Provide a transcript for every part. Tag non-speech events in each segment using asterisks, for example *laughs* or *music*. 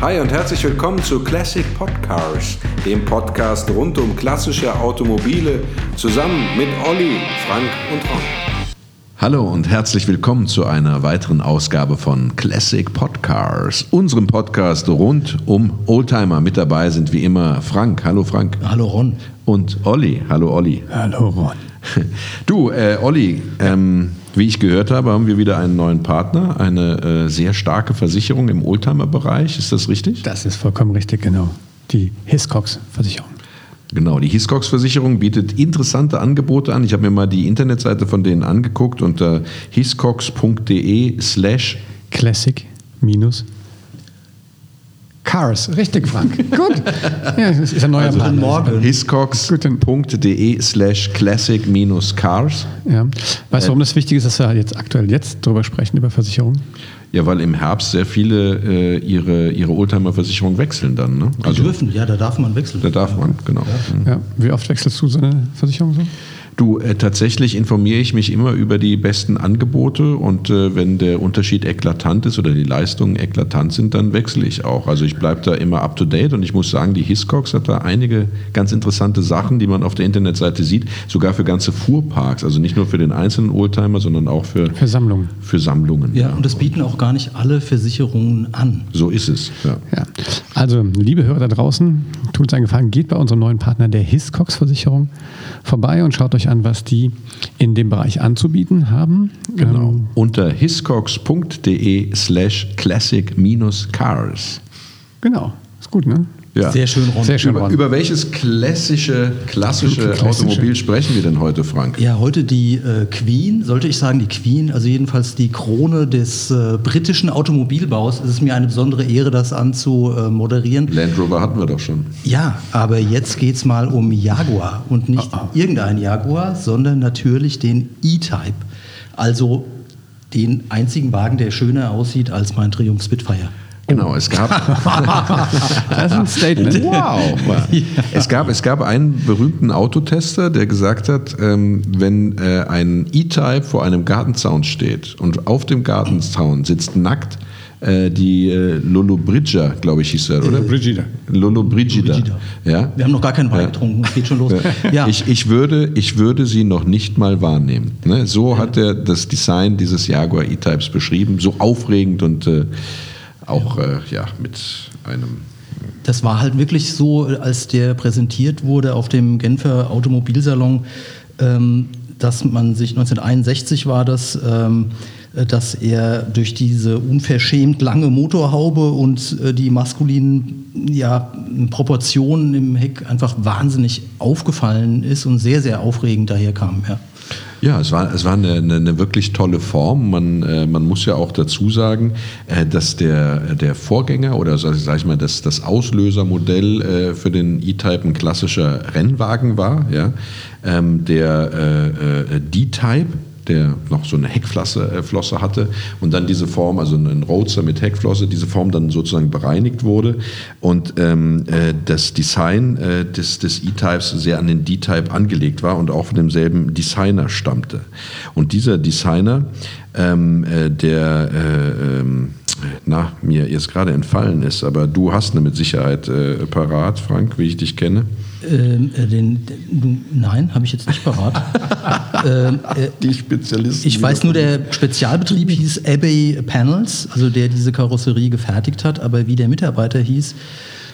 Hi und herzlich willkommen zu Classic Podcars, dem Podcast rund um klassische Automobile, zusammen mit Olli, Frank und Ron. Hallo und herzlich willkommen zu einer weiteren Ausgabe von Classic Podcars, unserem Podcast rund um Oldtimer. Mit dabei sind wie immer Frank. Hallo Frank. Hallo Ron. Und Olli. Hallo Olli. Hallo Ron. Du, äh, Olli, ähm, wie ich gehört habe, haben wir wieder einen neuen Partner, eine äh, sehr starke Versicherung im Oldtimer-Bereich. Ist das richtig? Das ist vollkommen richtig, genau. Die Hiscox-Versicherung. Genau, die Hiscox-Versicherung bietet interessante Angebote an. Ich habe mir mal die Internetseite von denen angeguckt unter hiscox.de slash Classic minus Cars. Richtig, Frank. *laughs* Gut. Ja, das ist ein neuer also Partner. Morgen. hiscox.de slash classic minus cars. Ja. Weißt du, warum das wichtig ist, dass wir jetzt aktuell jetzt drüber sprechen, über Versicherungen? Ja, weil im Herbst sehr viele äh, ihre, ihre Oldtimer-Versicherung wechseln dann. Ne? Also, Die dürfen, ja, da darf man wechseln. Da darf man, genau. Ja. ja. Wie oft wechselst du so eine Versicherung so? Du, äh, tatsächlich informiere ich mich immer über die besten Angebote und äh, wenn der Unterschied eklatant ist oder die Leistungen eklatant sind, dann wechsle ich auch. Also ich bleibe da immer up to date und ich muss sagen, die Hiscox hat da einige ganz interessante Sachen, die man auf der Internetseite sieht, sogar für ganze Fuhrparks, also nicht nur für den einzelnen Oldtimer, sondern auch für, für Sammlungen. Für Sammlungen. Ja, ja, und das bieten auch gar nicht alle Versicherungen an. So ist es. Ja. ja. Also, liebe Hörer da draußen, tut uns einen Gefallen, geht bei unserem neuen Partner der Hiscox Versicherung vorbei und schaut euch an, was die in dem Bereich anzubieten haben. Genau. Ähm, Unter hiscox.de slash classic-cars. Genau. Ist gut, ne? Ja. Sehr schön, Ron. Sehr schön, Ron. Über, über welches klassische, klassische, klassische, Automobil sprechen wir denn heute, Frank? Ja, heute die äh, Queen, sollte ich sagen, die Queen, also jedenfalls die Krone des äh, britischen Automobilbaus. Es ist mir eine besondere Ehre, das anzumoderieren. Land Rover hatten wir doch schon. Ja, aber jetzt geht es mal um Jaguar und nicht oh, oh. irgendein Jaguar, sondern natürlich den E-Type. Also den einzigen Wagen, der schöner aussieht als mein Triumph Spitfire. Genau, es gab. *laughs* das ist ein Statement. Wow. Ja. Es, gab, es gab einen berühmten Autotester, der gesagt hat, ähm, wenn äh, ein E-Type vor einem Gartenzaun steht und auf dem Gartenzaun sitzt nackt äh, die äh, Lolo Bridger, glaube ich, hieß er, oder? Brigida. Lolo Brigida. Ja? Wir haben noch gar keinen Wein ja. getrunken, es geht schon los. Ja. Ich, ich, würde, ich würde sie noch nicht mal wahrnehmen. Ne? So hat er das Design dieses Jaguar E-Types beschrieben, so aufregend und äh, auch äh, ja, mit einem. Das war halt wirklich so, als der präsentiert wurde auf dem Genfer Automobilsalon, ähm, dass man sich 1961 war das. Ähm, dass er durch diese unverschämt lange Motorhaube und äh, die maskulinen ja, Proportionen im Heck einfach wahnsinnig aufgefallen ist und sehr, sehr aufregend daherkam. Ja. Ja, es war, es war eine, eine, eine wirklich tolle Form. Man, äh, man muss ja auch dazu sagen, äh, dass der, der Vorgänger oder sag ich mal, das, das Auslösermodell äh, für den E-Type ein klassischer Rennwagen war. Ja? Ähm, der äh, äh, D-Type der noch so eine Heckflosse äh, Flosse hatte und dann diese Form, also ein Roadster mit Heckflosse, diese Form dann sozusagen bereinigt wurde und ähm, äh, das Design äh, des, des E-Types sehr an den D-Type angelegt war und auch von demselben Designer stammte. Und dieser Designer, ähm, äh, der äh, ähm, na, mir jetzt gerade entfallen ist, aber du hast eine mit Sicherheit äh, parat, Frank, wie ich dich kenne. Ähm, äh, den, den, nein, habe ich jetzt nicht parat. *laughs* ähm, äh, Die Spezialisten. Ich weiß nur, der Spezialbetrieb hieß Abbey Panels, also der diese Karosserie gefertigt hat, aber wie der Mitarbeiter hieß,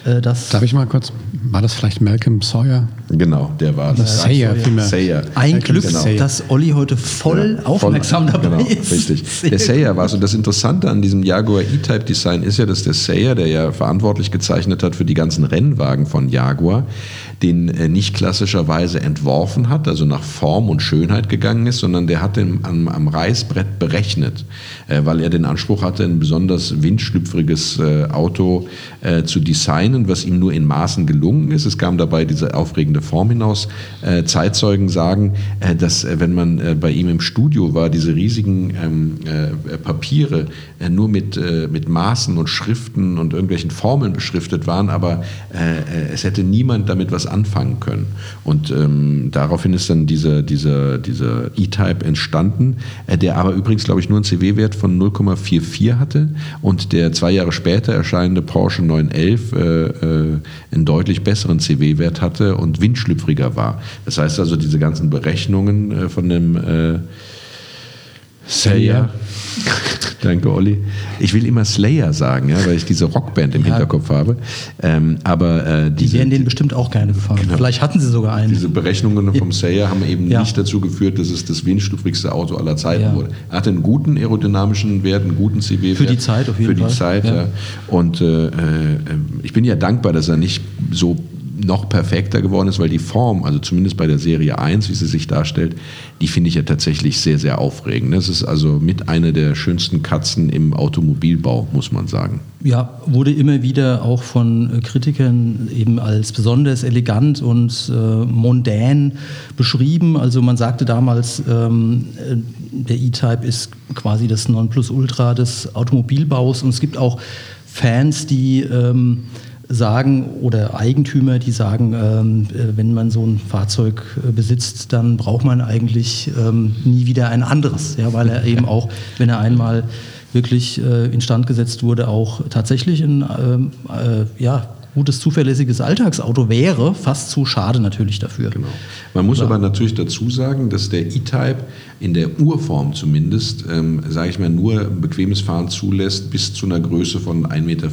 äh, das Darf ich mal kurz, war das vielleicht Malcolm Sawyer? Genau, der war das. Sayer, vielmehr. Sayer. Ein Glück, genau. dass Olli heute voll ja, aufmerksam voll, dabei genau, ist. Richtig. *laughs* der Sayer war so. Das Interessante an diesem Jaguar E-Type Design ist ja, dass der Sayer, der ja verantwortlich gezeichnet hat für die ganzen Rennwagen von Jaguar, den äh, nicht klassischerweise entworfen hat, also nach Form und Schönheit gegangen ist, sondern der hat den am, am Reißbrett berechnet, äh, weil er den Anspruch hatte, ein besonders windschlüpfriges äh, Auto zu designen was ihm nur in Maßen gelungen ist. Es kam dabei diese aufregende Form hinaus. Zeitzeugen sagen, dass wenn man bei ihm im Studio war, diese riesigen ähm, äh, Papiere nur mit, mit Maßen und Schriften und irgendwelchen Formeln beschriftet waren, aber es hätte niemand damit was anfangen können. Und ähm, daraufhin ist dann dieser, dieser, dieser E-Type entstanden, der aber übrigens, glaube ich, nur einen CW-Wert von 0,44 hatte und der zwei Jahre später erscheinende Porsche 911 einen deutlich besseren CW-Wert hatte und windschlüpfriger war. Das heißt also, diese ganzen Berechnungen von dem äh, Slayer. *laughs* Danke, Olli. Ich will immer Slayer sagen, ja, weil ich diese Rockband im ja. Hinterkopf habe. Ähm, aber äh, die wären denen bestimmt auch keine gefallen. Genau. Vielleicht hatten sie sogar einen. Diese Berechnungen vom Slayer haben eben ja. nicht dazu geführt, dass es das windstufrigste Auto aller Zeiten ja. wurde. Er hatte einen guten aerodynamischen Wert, einen guten CW-Wert. Für die Zeit auf jeden Fall. Für die Zeit, ja. Und äh, äh, ich bin ja dankbar, dass er nicht so noch perfekter geworden ist, weil die Form, also zumindest bei der Serie 1, wie sie sich darstellt, die finde ich ja tatsächlich sehr, sehr aufregend. Das ist also mit einer der schönsten Katzen im Automobilbau, muss man sagen. Ja, wurde immer wieder auch von äh, Kritikern eben als besonders elegant und äh, mondän beschrieben. Also man sagte damals, ähm, äh, der E-Type ist quasi das Nonplusultra des Automobilbaus und es gibt auch Fans, die ähm, sagen oder Eigentümer, die sagen, ähm, äh, wenn man so ein Fahrzeug äh, besitzt, dann braucht man eigentlich ähm, nie wieder ein anderes, ja, weil er eben auch, wenn er einmal wirklich äh, instand gesetzt wurde, auch tatsächlich ein ähm, äh, ja, gutes, zuverlässiges Alltagsauto wäre, fast zu schade natürlich dafür. Genau. Man muss aber natürlich dazu sagen, dass der E-Type in der Urform zumindest, ähm, sage ich mal, nur bequemes Fahren zulässt bis zu einer Größe von 1,75 Meter.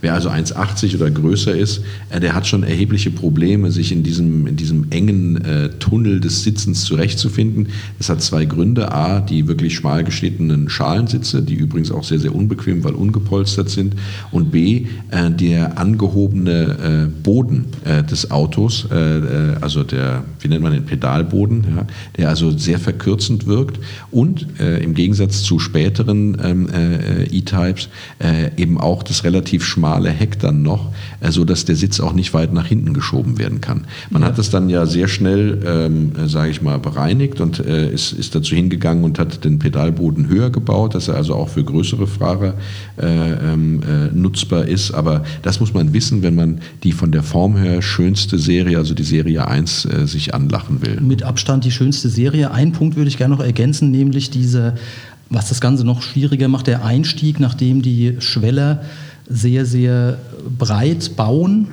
Wer also 1,80 oder größer ist, äh, der hat schon erhebliche Probleme, sich in diesem, in diesem engen äh, Tunnel des Sitzens zurechtzufinden. Das hat zwei Gründe. A, die wirklich schmal geschnittenen Schalensitze, die übrigens auch sehr, sehr unbequem, weil ungepolstert sind. Und B, äh, der angehobene äh, Boden äh, des Autos, äh, also der, wie nennt man den, Pedalboden, ja, der also sehr verkürzend wirkt und im Gegensatz zu späteren ähm, E-Types eben auch das relativ schmale schmale Heck dann noch, äh, so dass der Sitz auch nicht weit nach hinten geschoben werden kann. Man ja. hat das dann ja sehr schnell, ähm, äh, sage ich mal, bereinigt und äh, ist, ist dazu hingegangen und hat den Pedalboden höher gebaut, dass er also auch für größere Fahrer äh, ähm, äh, nutzbar ist. Aber das muss man wissen, wenn man die von der Form her schönste Serie, also die Serie 1, äh, sich anlachen will. Mit Abstand die schönste Serie. Ein Punkt würde ich gerne noch ergänzen, nämlich diese was das Ganze noch schwieriger macht, der Einstieg, nachdem die Schweller sehr, sehr breit bauen.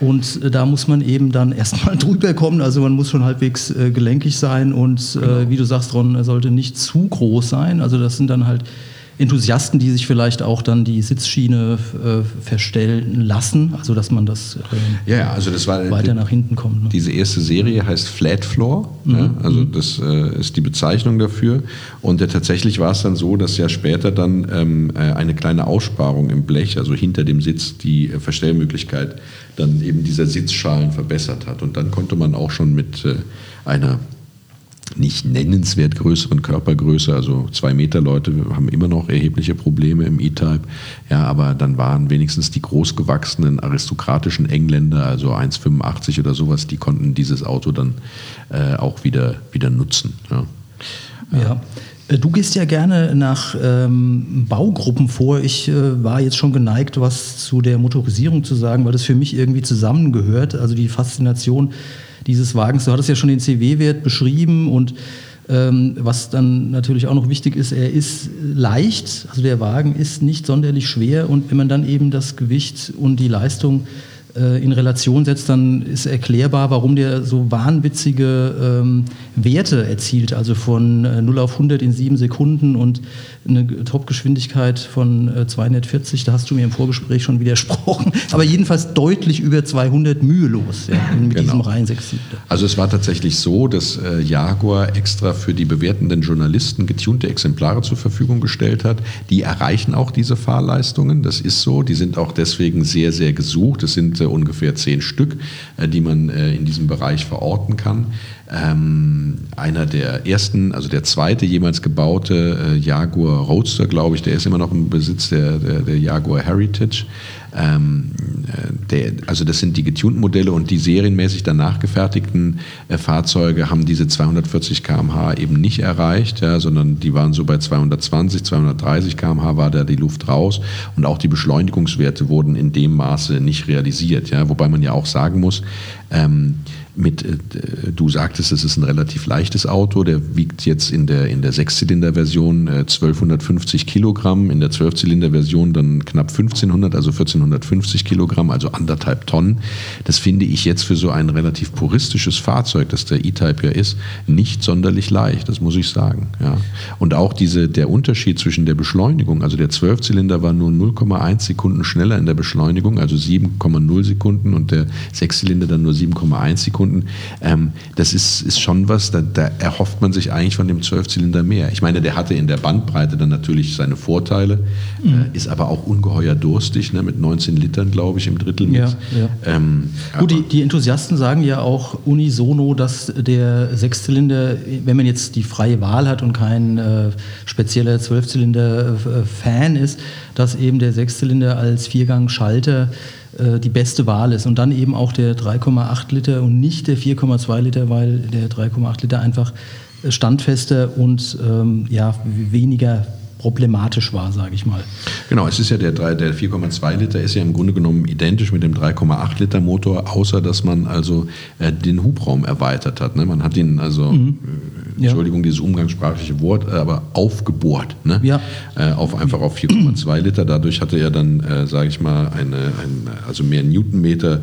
Und äh, da muss man eben dann *laughs* erstmal drüber kommen. Also man muss schon halbwegs äh, gelenkig sein und äh, genau. äh, wie du sagst, Ron, er sollte nicht zu groß sein. Also das sind dann halt Enthusiasten, die sich vielleicht auch dann die Sitzschiene äh, verstellen lassen, also dass man das äh, ja, also das war weiter nach hinten kommt. Ne? Diese erste Serie heißt Flat Floor, mhm. ja, also mhm. das äh, ist die Bezeichnung dafür. Und tatsächlich war es dann so, dass ja später dann ähm, äh, eine kleine Aussparung im Blech, also hinter dem Sitz, die äh, Verstellmöglichkeit dann eben dieser Sitzschalen verbessert hat. Und dann konnte man auch schon mit äh, einer nicht nennenswert größeren Körpergröße, also zwei Meter Leute haben immer noch erhebliche Probleme im E-Type. Ja, aber dann waren wenigstens die großgewachsenen aristokratischen Engländer, also 1,85 oder sowas, die konnten dieses Auto dann äh, auch wieder, wieder nutzen. Ja. ja. Äh, du gehst ja gerne nach ähm, Baugruppen vor. Ich äh, war jetzt schon geneigt, was zu der Motorisierung zu sagen, weil das für mich irgendwie zusammengehört. Also die Faszination dieses Wagens. Du hattest ja schon den CW-Wert beschrieben und ähm, was dann natürlich auch noch wichtig ist, er ist leicht, also der Wagen ist nicht sonderlich schwer und wenn man dann eben das Gewicht und die Leistung äh, in Relation setzt, dann ist erklärbar, warum der so wahnwitzige ähm, Werte erzielt, also von äh, 0 auf 100 in 7 Sekunden und eine Topgeschwindigkeit von äh, 240, da hast du mir im Vorgespräch schon widersprochen, *laughs* aber jedenfalls deutlich über 200 mühelos ja, mit genau. diesem Reihen 6 Also es war tatsächlich so, dass äh, Jaguar extra für die bewertenden Journalisten getunte Exemplare zur Verfügung gestellt hat. Die erreichen auch diese Fahrleistungen, das ist so, die sind auch deswegen sehr, sehr gesucht. Es sind ungefähr zehn Stück, äh, die man äh, in diesem Bereich verorten kann. ähm, einer der ersten, also der zweite jemals gebaute äh, Jaguar Roadster, glaube ich, der ist immer noch im Besitz der, der, der Jaguar Heritage. Ähm, äh, der, also das sind die getunten Modelle und die serienmäßig danach gefertigten äh, Fahrzeuge haben diese 240 km/h eben nicht erreicht, ja, sondern die waren so bei 220, 230 km/h war da die Luft raus und auch die Beschleunigungswerte wurden in dem Maße nicht realisiert. Ja, wobei man ja auch sagen muss, ähm, mit, äh, du sagtest, es ist ein relativ leichtes Auto, der wiegt jetzt in der, in der Sechszylinder-Version äh, 1250 Kilogramm, in der Zwölfzylinder-Version dann knapp 1500, also 1450 Kilogramm, also anderthalb Tonnen. Das finde ich jetzt für so ein relativ puristisches Fahrzeug, das der E-Type ja ist, nicht sonderlich leicht, das muss ich sagen. Ja. Und auch diese, der Unterschied zwischen der Beschleunigung, also der Zwölfzylinder war nur 0,1 Sekunden schneller in der Beschleunigung, also 7,0 Sekunden und der Sechszylinder dann nur 7,1 Sekunden Sekunden. Ähm, das ist, ist schon was, da, da, erhofft man sich eigentlich von dem Zwölfzylinder mehr. Ich meine, der hatte in der Bandbreite dann natürlich seine Vorteile, mhm. äh, ist aber auch ungeheuer durstig, ne, mit 19 Litern, glaube ich, im Drittelmix. Ja, ja. Ähm, Gut, die, die, Enthusiasten sagen ja auch unisono, dass der Sechszylinder, wenn man jetzt die freie Wahl hat und kein äh, spezieller Zwölfzylinder-Fan äh, ist, dass eben der Sechszylinder als Viergang-Schalter die beste Wahl ist. Und dann eben auch der 3,8 Liter und nicht der 4,2 Liter, weil der 3,8 Liter einfach standfester und ähm, ja, weniger problematisch war, sage ich mal. Genau, es ist ja der, der 4,2 Liter ist ja im Grunde genommen identisch mit dem 3,8 Liter Motor, außer dass man also äh, den Hubraum erweitert hat. Ne? Man hat ihn also, mhm. äh, Entschuldigung, ja. dieses umgangssprachliche Wort, äh, aber aufgebohrt. Ne? Ja. Äh, auf einfach auf 4,2 Liter. Dadurch hatte er dann, äh, sage ich mal, eine, ein, also mehr Newtonmeter,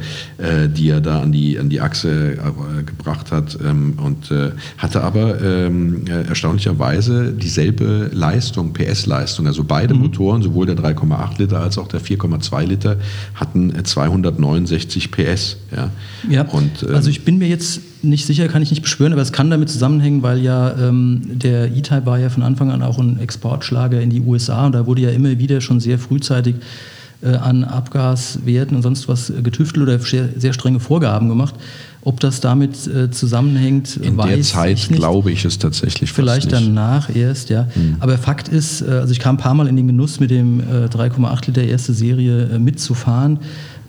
die er da an die, an die Achse gebracht hat ähm, und hatte aber ähm, erstaunlicherweise dieselbe Leistung per PS-Leistung. Also beide mhm. Motoren, sowohl der 3,8 Liter als auch der 4,2 Liter, hatten 269 PS. Ja, ja und, ähm, also ich bin mir jetzt nicht sicher, kann ich nicht beschwören, aber es kann damit zusammenhängen, weil ja ähm, der E-Type war ja von Anfang an auch ein Exportschlager in die USA und da wurde ja immer wieder schon sehr frühzeitig äh, an Abgaswerten und sonst was getüftelt oder sehr, sehr strenge Vorgaben gemacht. Ob das damit äh, zusammenhängt, in weiß der Zeit ich nicht. glaube ich es tatsächlich Vielleicht danach erst, ja. Hm. Aber Fakt ist, äh, also ich kam ein paar Mal in den Genuss mit dem äh, 3,8 Liter erste Serie äh, mitzufahren.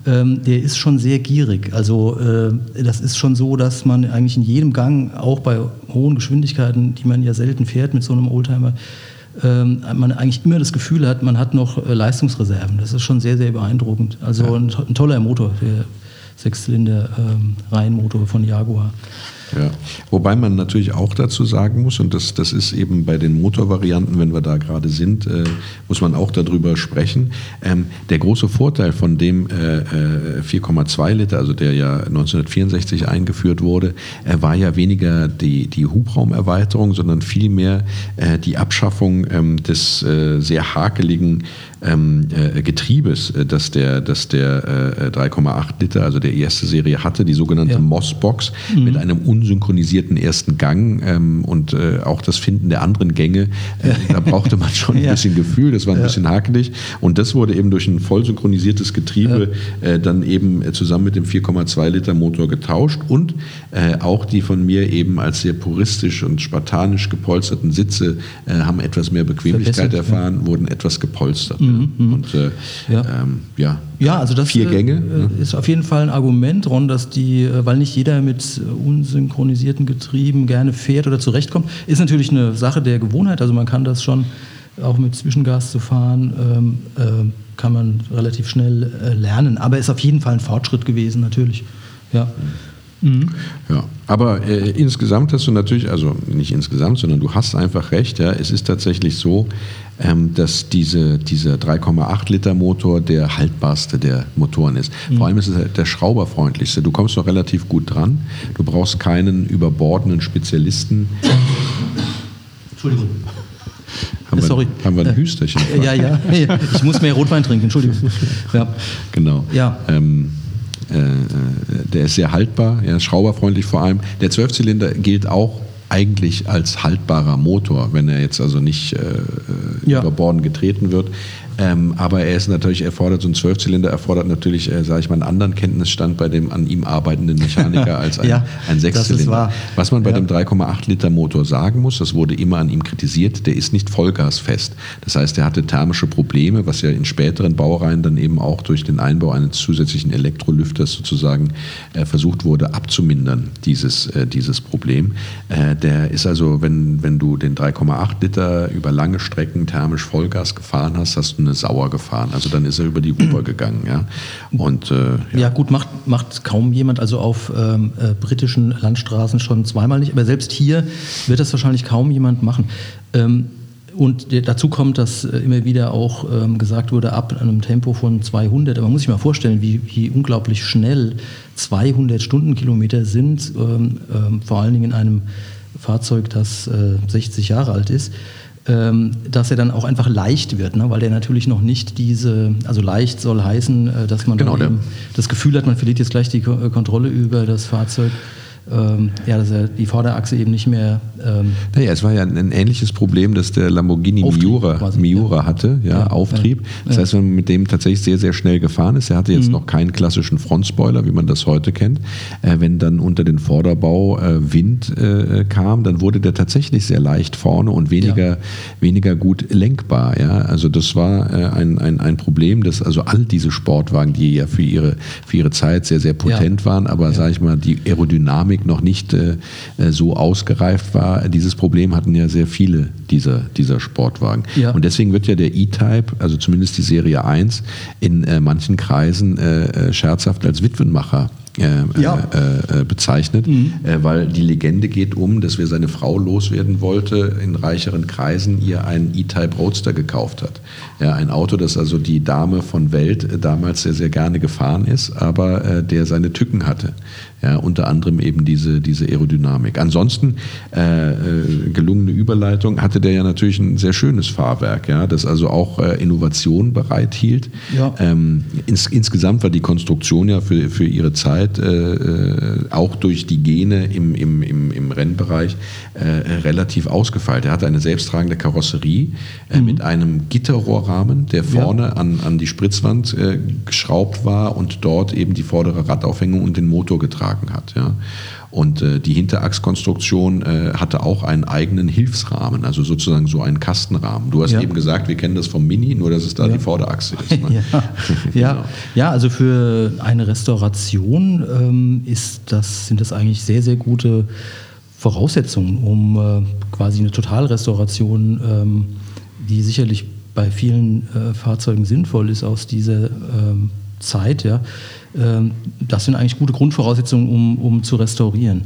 Ähm, der ist schon sehr gierig. Also äh, das ist schon so, dass man eigentlich in jedem Gang, auch bei hohen Geschwindigkeiten, die man ja selten fährt mit so einem Oldtimer, ähm, man eigentlich immer das Gefühl hat, man hat noch äh, Leistungsreserven. Das ist schon sehr, sehr beeindruckend. Also ja. ein, ein, toller Motor, der Sechszylinder ähm, von Jaguar. Ja. Wobei man natürlich auch dazu sagen muss, und das, das ist eben bei den Motorvarianten, wenn wir da gerade sind, äh, muss man auch darüber sprechen. Ähm, der große Vorteil von dem äh, 4,2 äh, Liter, also der ja 1964 eingeführt wurde, äh, war ja weniger die, die Hubraumerweiterung, sondern vielmehr äh, die Abschaffung ähm, des äh, sehr hakeligen ähm, äh, Getriebes, äh, das der, das der äh, 3,8 Liter, also der erste Serie hatte, die sogenannte ja. Moss-Box mhm. mit einem unsynchronisierten ersten Gang ähm, und äh, auch das Finden der anderen Gänge. Äh, da brauchte man schon ein *laughs* ja. bisschen Gefühl, das war ein ja. bisschen hakelig und das wurde eben durch ein voll synchronisiertes Getriebe äh, dann eben zusammen mit dem 4,2 Liter Motor getauscht und auch die von mir eben als sehr puristisch und spartanisch gepolsterten Sitze haben etwas mehr Bequemlichkeit erfahren, wurden etwas gepolstert. Mhm, mhm, und äh, ja. Ähm, ja. ja, also das vier Gänge, äh, ne? ist auf jeden Fall ein Argument, Ron, dass die, äh, weil nicht jeder mit unsynchronisierten Getrieben gerne fährt oder zurechtkommt, ist natürlich eine Sache der Gewohnheit. Also man kann das schon auch mit Zwischengas zu fahren, ähm, äh, kann man relativ schnell äh, lernen. Aber ist auf jeden Fall ein Fortschritt gewesen, natürlich. Ja. Mhm. Ja, aber äh, insgesamt hast du natürlich, also nicht insgesamt, sondern du hast einfach recht. Ja, es ist tatsächlich so, ähm, dass diese, dieser 3,8 Liter Motor der haltbarste der Motoren ist. Mhm. Vor allem ist es der schrauberfreundlichste. Du kommst noch relativ gut dran. Du brauchst keinen überbordenden Spezialisten. Entschuldigung. Haben Sorry. Wir, haben wir ein Hüsterchen? Ja, ja, ich muss mehr Rotwein trinken, Entschuldigung. Ja. Genau. Ja. Ähm, äh, äh, der ist sehr haltbar, ja, schrauberfreundlich vor allem. Der Zwölfzylinder gilt auch eigentlich als haltbarer Motor, wenn er jetzt also nicht äh, ja. über Borden getreten wird. Ähm, aber er ist natürlich erfordert, so ein Zwölfzylinder erfordert natürlich, äh, sage ich mal, einen anderen Kenntnisstand bei dem an ihm arbeitenden Mechaniker *laughs* als ein, Ja, ein. Sechszylinder. Was man bei Ja. dem 3,8 Liter Motor sagen muss, das wurde immer an ihm kritisiert, der ist nicht vollgasfest. Das heißt, er hatte thermische Probleme, was ja in späteren Baureihen dann eben auch durch den Einbau eines zusätzlichen Elektrolüfters sozusagen äh, versucht wurde abzumindern, dieses, äh, dieses Problem. Äh, der ist also, wenn, wenn du den 3,8 Liter über lange Strecken thermisch Vollgas gefahren hast, hast du eine Sauer gefahren. Also dann ist er über die Wupper gegangen. Ja? Und äh, Ja, gut, macht, macht kaum jemand, also auf ähm, äh, britischen Landstraßen schon zweimal nicht, aber selbst hier wird das wahrscheinlich kaum jemand machen. Ähm, und dazu kommt, dass äh, immer wieder auch ähm, gesagt wurde, ab einem Tempo von 200, aber man muss sich mal vorstellen, wie, wie unglaublich schnell 200 Stundenkilometer sind, ähm, ähm, vor allen Dingen in einem Fahrzeug, das äh, 60 Jahre alt ist dass er dann auch einfach leicht wird, ne? weil der natürlich noch nicht diese, also leicht soll heißen, äh, dass man Genau, das Gefühl hat, man verliert jetzt gleich die äh, Kontrolle über das Fahrzeug. Ähm, ja, dass er die Vorderachse eben nicht mehr. Ähm, Naja, es war ja ein, ein ähnliches Problem, das der Lamborghini Auftrieb Miura, quasi, Miura ja. hatte, ja, Ja, Auftrieb. Das heißt, wenn man mit dem tatsächlich sehr, sehr schnell gefahren ist, er hatte jetzt noch keinen klassischen Frontspoiler, wie man das heute kennt. Äh, wenn dann unter den Vorderbau äh, Wind äh, kam, dann wurde der tatsächlich sehr leicht vorne und weniger, weniger gut lenkbar. Ja? Also das war äh, ein, ein, ein Problem, dass also all diese Sportwagen, die ja für ihre, für ihre Zeit sehr, sehr potent waren, aber sage ich mal, die Aerodynamik noch nicht äh, äh, so ausgereift war. Dieses Problem hatten ja sehr viele dieser, dieser Sportwagen. Ja. Und deswegen wird ja der E-Type, also zumindest die Serie 1, in äh, manchen Kreisen äh, scherzhaft als Witwenmacher äh, Ja. äh, äh, bezeichnet, äh, weil die Legende geht um, dass wer seine Frau loswerden wollte, in reicheren Kreisen ihr einen E-Type Roadster gekauft hat. Ja, ein Auto, das also die Dame von Welt damals sehr, sehr gerne gefahren ist, aber der seine Tücken hatte. Ja, unter anderem eben diese, diese Aerodynamik. Ansonsten äh, äh, gelungene Überleitung hatte der ja natürlich ein sehr schönes Fahrwerk, ja, das also auch äh, Innovation bereithielt. Ja. Ähm, ins, insgesamt war die Konstruktion ja für, für ihre Zeit äh, äh, auch durch die Gene im, im, im, im Rennbereich relativ ausgefeilt. Er hatte eine selbsttragende Karosserie äh, mit einem Gitterrohrrahmen, der vorne an, an die Spritzwand äh, geschraubt war und dort eben die vordere Radaufhängung und den Motor getragen hat. Ja. Und äh, die Hinterachskonstruktion äh, hatte auch einen eigenen Hilfsrahmen, also sozusagen so einen Kastenrahmen. Du hast Ja. eben gesagt, wir kennen das vom Mini, nur dass es da Ja. die Vorderachse ist. Ne? *laughs* ja. Ja. Genau. ja, also für eine Restauration ähm, ist das, sind das eigentlich sehr, sehr gute Voraussetzungen, um äh, quasi eine Totalrestauration, ähm, die sicherlich bei vielen äh, Fahrzeugen sinnvoll ist aus dieser ähm, Zeit. Ja. Ähm, das sind eigentlich gute Grundvoraussetzungen, um, um zu restaurieren.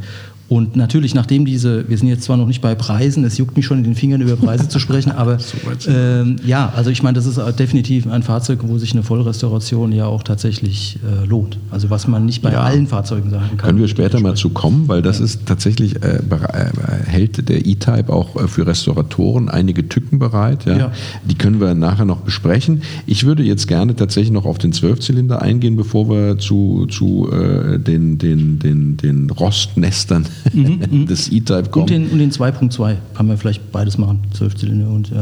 Und natürlich, nachdem diese, wir sind jetzt zwar noch nicht bei Preisen, es juckt mich schon in den Fingern über Preise zu sprechen, *laughs* aber ähm, ja, also ich meine, das ist definitiv ein Fahrzeug, wo sich eine Vollrestauration ja auch tatsächlich äh, lohnt. Also was man nicht bei Ja. allen Fahrzeugen sagen kann. Können wir später mal zu kommen, weil das ist tatsächlich, äh, äh, hält der E-Type auch äh, für Restauratoren einige Tücken bereit. Ja? Ja. Die können wir nachher noch besprechen. Ich würde jetzt gerne tatsächlich noch auf den Zwölfzylinder eingehen, bevor wir zu, zu äh, den, den, den, den Rostnestern *laughs* des E-Type kommen. und den, und den 2.2 kann man vielleicht beides machen, 12 Zylinder und äh,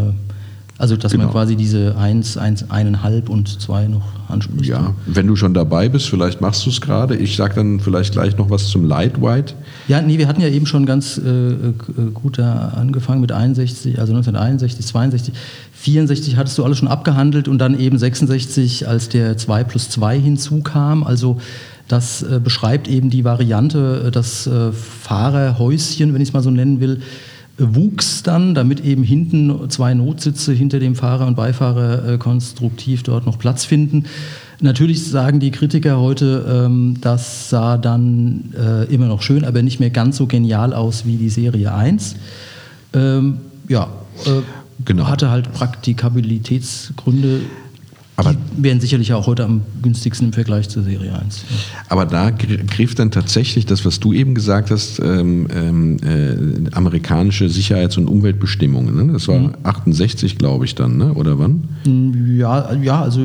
also dass Genau. man quasi diese 1, 1, 1,5 und 2 noch anspricht. ja, wenn du schon dabei bist, vielleicht machst du es gerade. Ich sage dann vielleicht gleich noch was zum Lightweight. Ja, nee, wir hatten ja eben schon ganz äh, äh, gut da angefangen mit 61, also 1961, 62, 64 hattest du alles schon abgehandelt und dann eben 66, als der 2 plus 2 hinzukam. Also das äh, beschreibt eben die Variante, äh, das äh, Fahrerhäuschen, wenn ich es mal so nennen will, wuchs dann, damit eben hinten zwei Notsitze hinter dem Fahrer und Beifahrer äh, konstruktiv dort noch Platz finden. Natürlich sagen die Kritiker heute, ähm, das sah dann äh, immer noch schön, aber nicht mehr ganz so genial aus wie die Serie 1. Ähm, ja, äh, Genau. hatte halt Praktikabilitätsgründe. Aber die wären sicherlich auch heute am günstigsten im Vergleich zur Serie 1. Aber da griff dann tatsächlich das, was du eben gesagt hast, ähm, ähm, äh, amerikanische Sicherheits- und Umweltbestimmungen. Ne? Das war mhm. 68, glaube ich, dann, ne? oder wann? Mm, ja, ja, also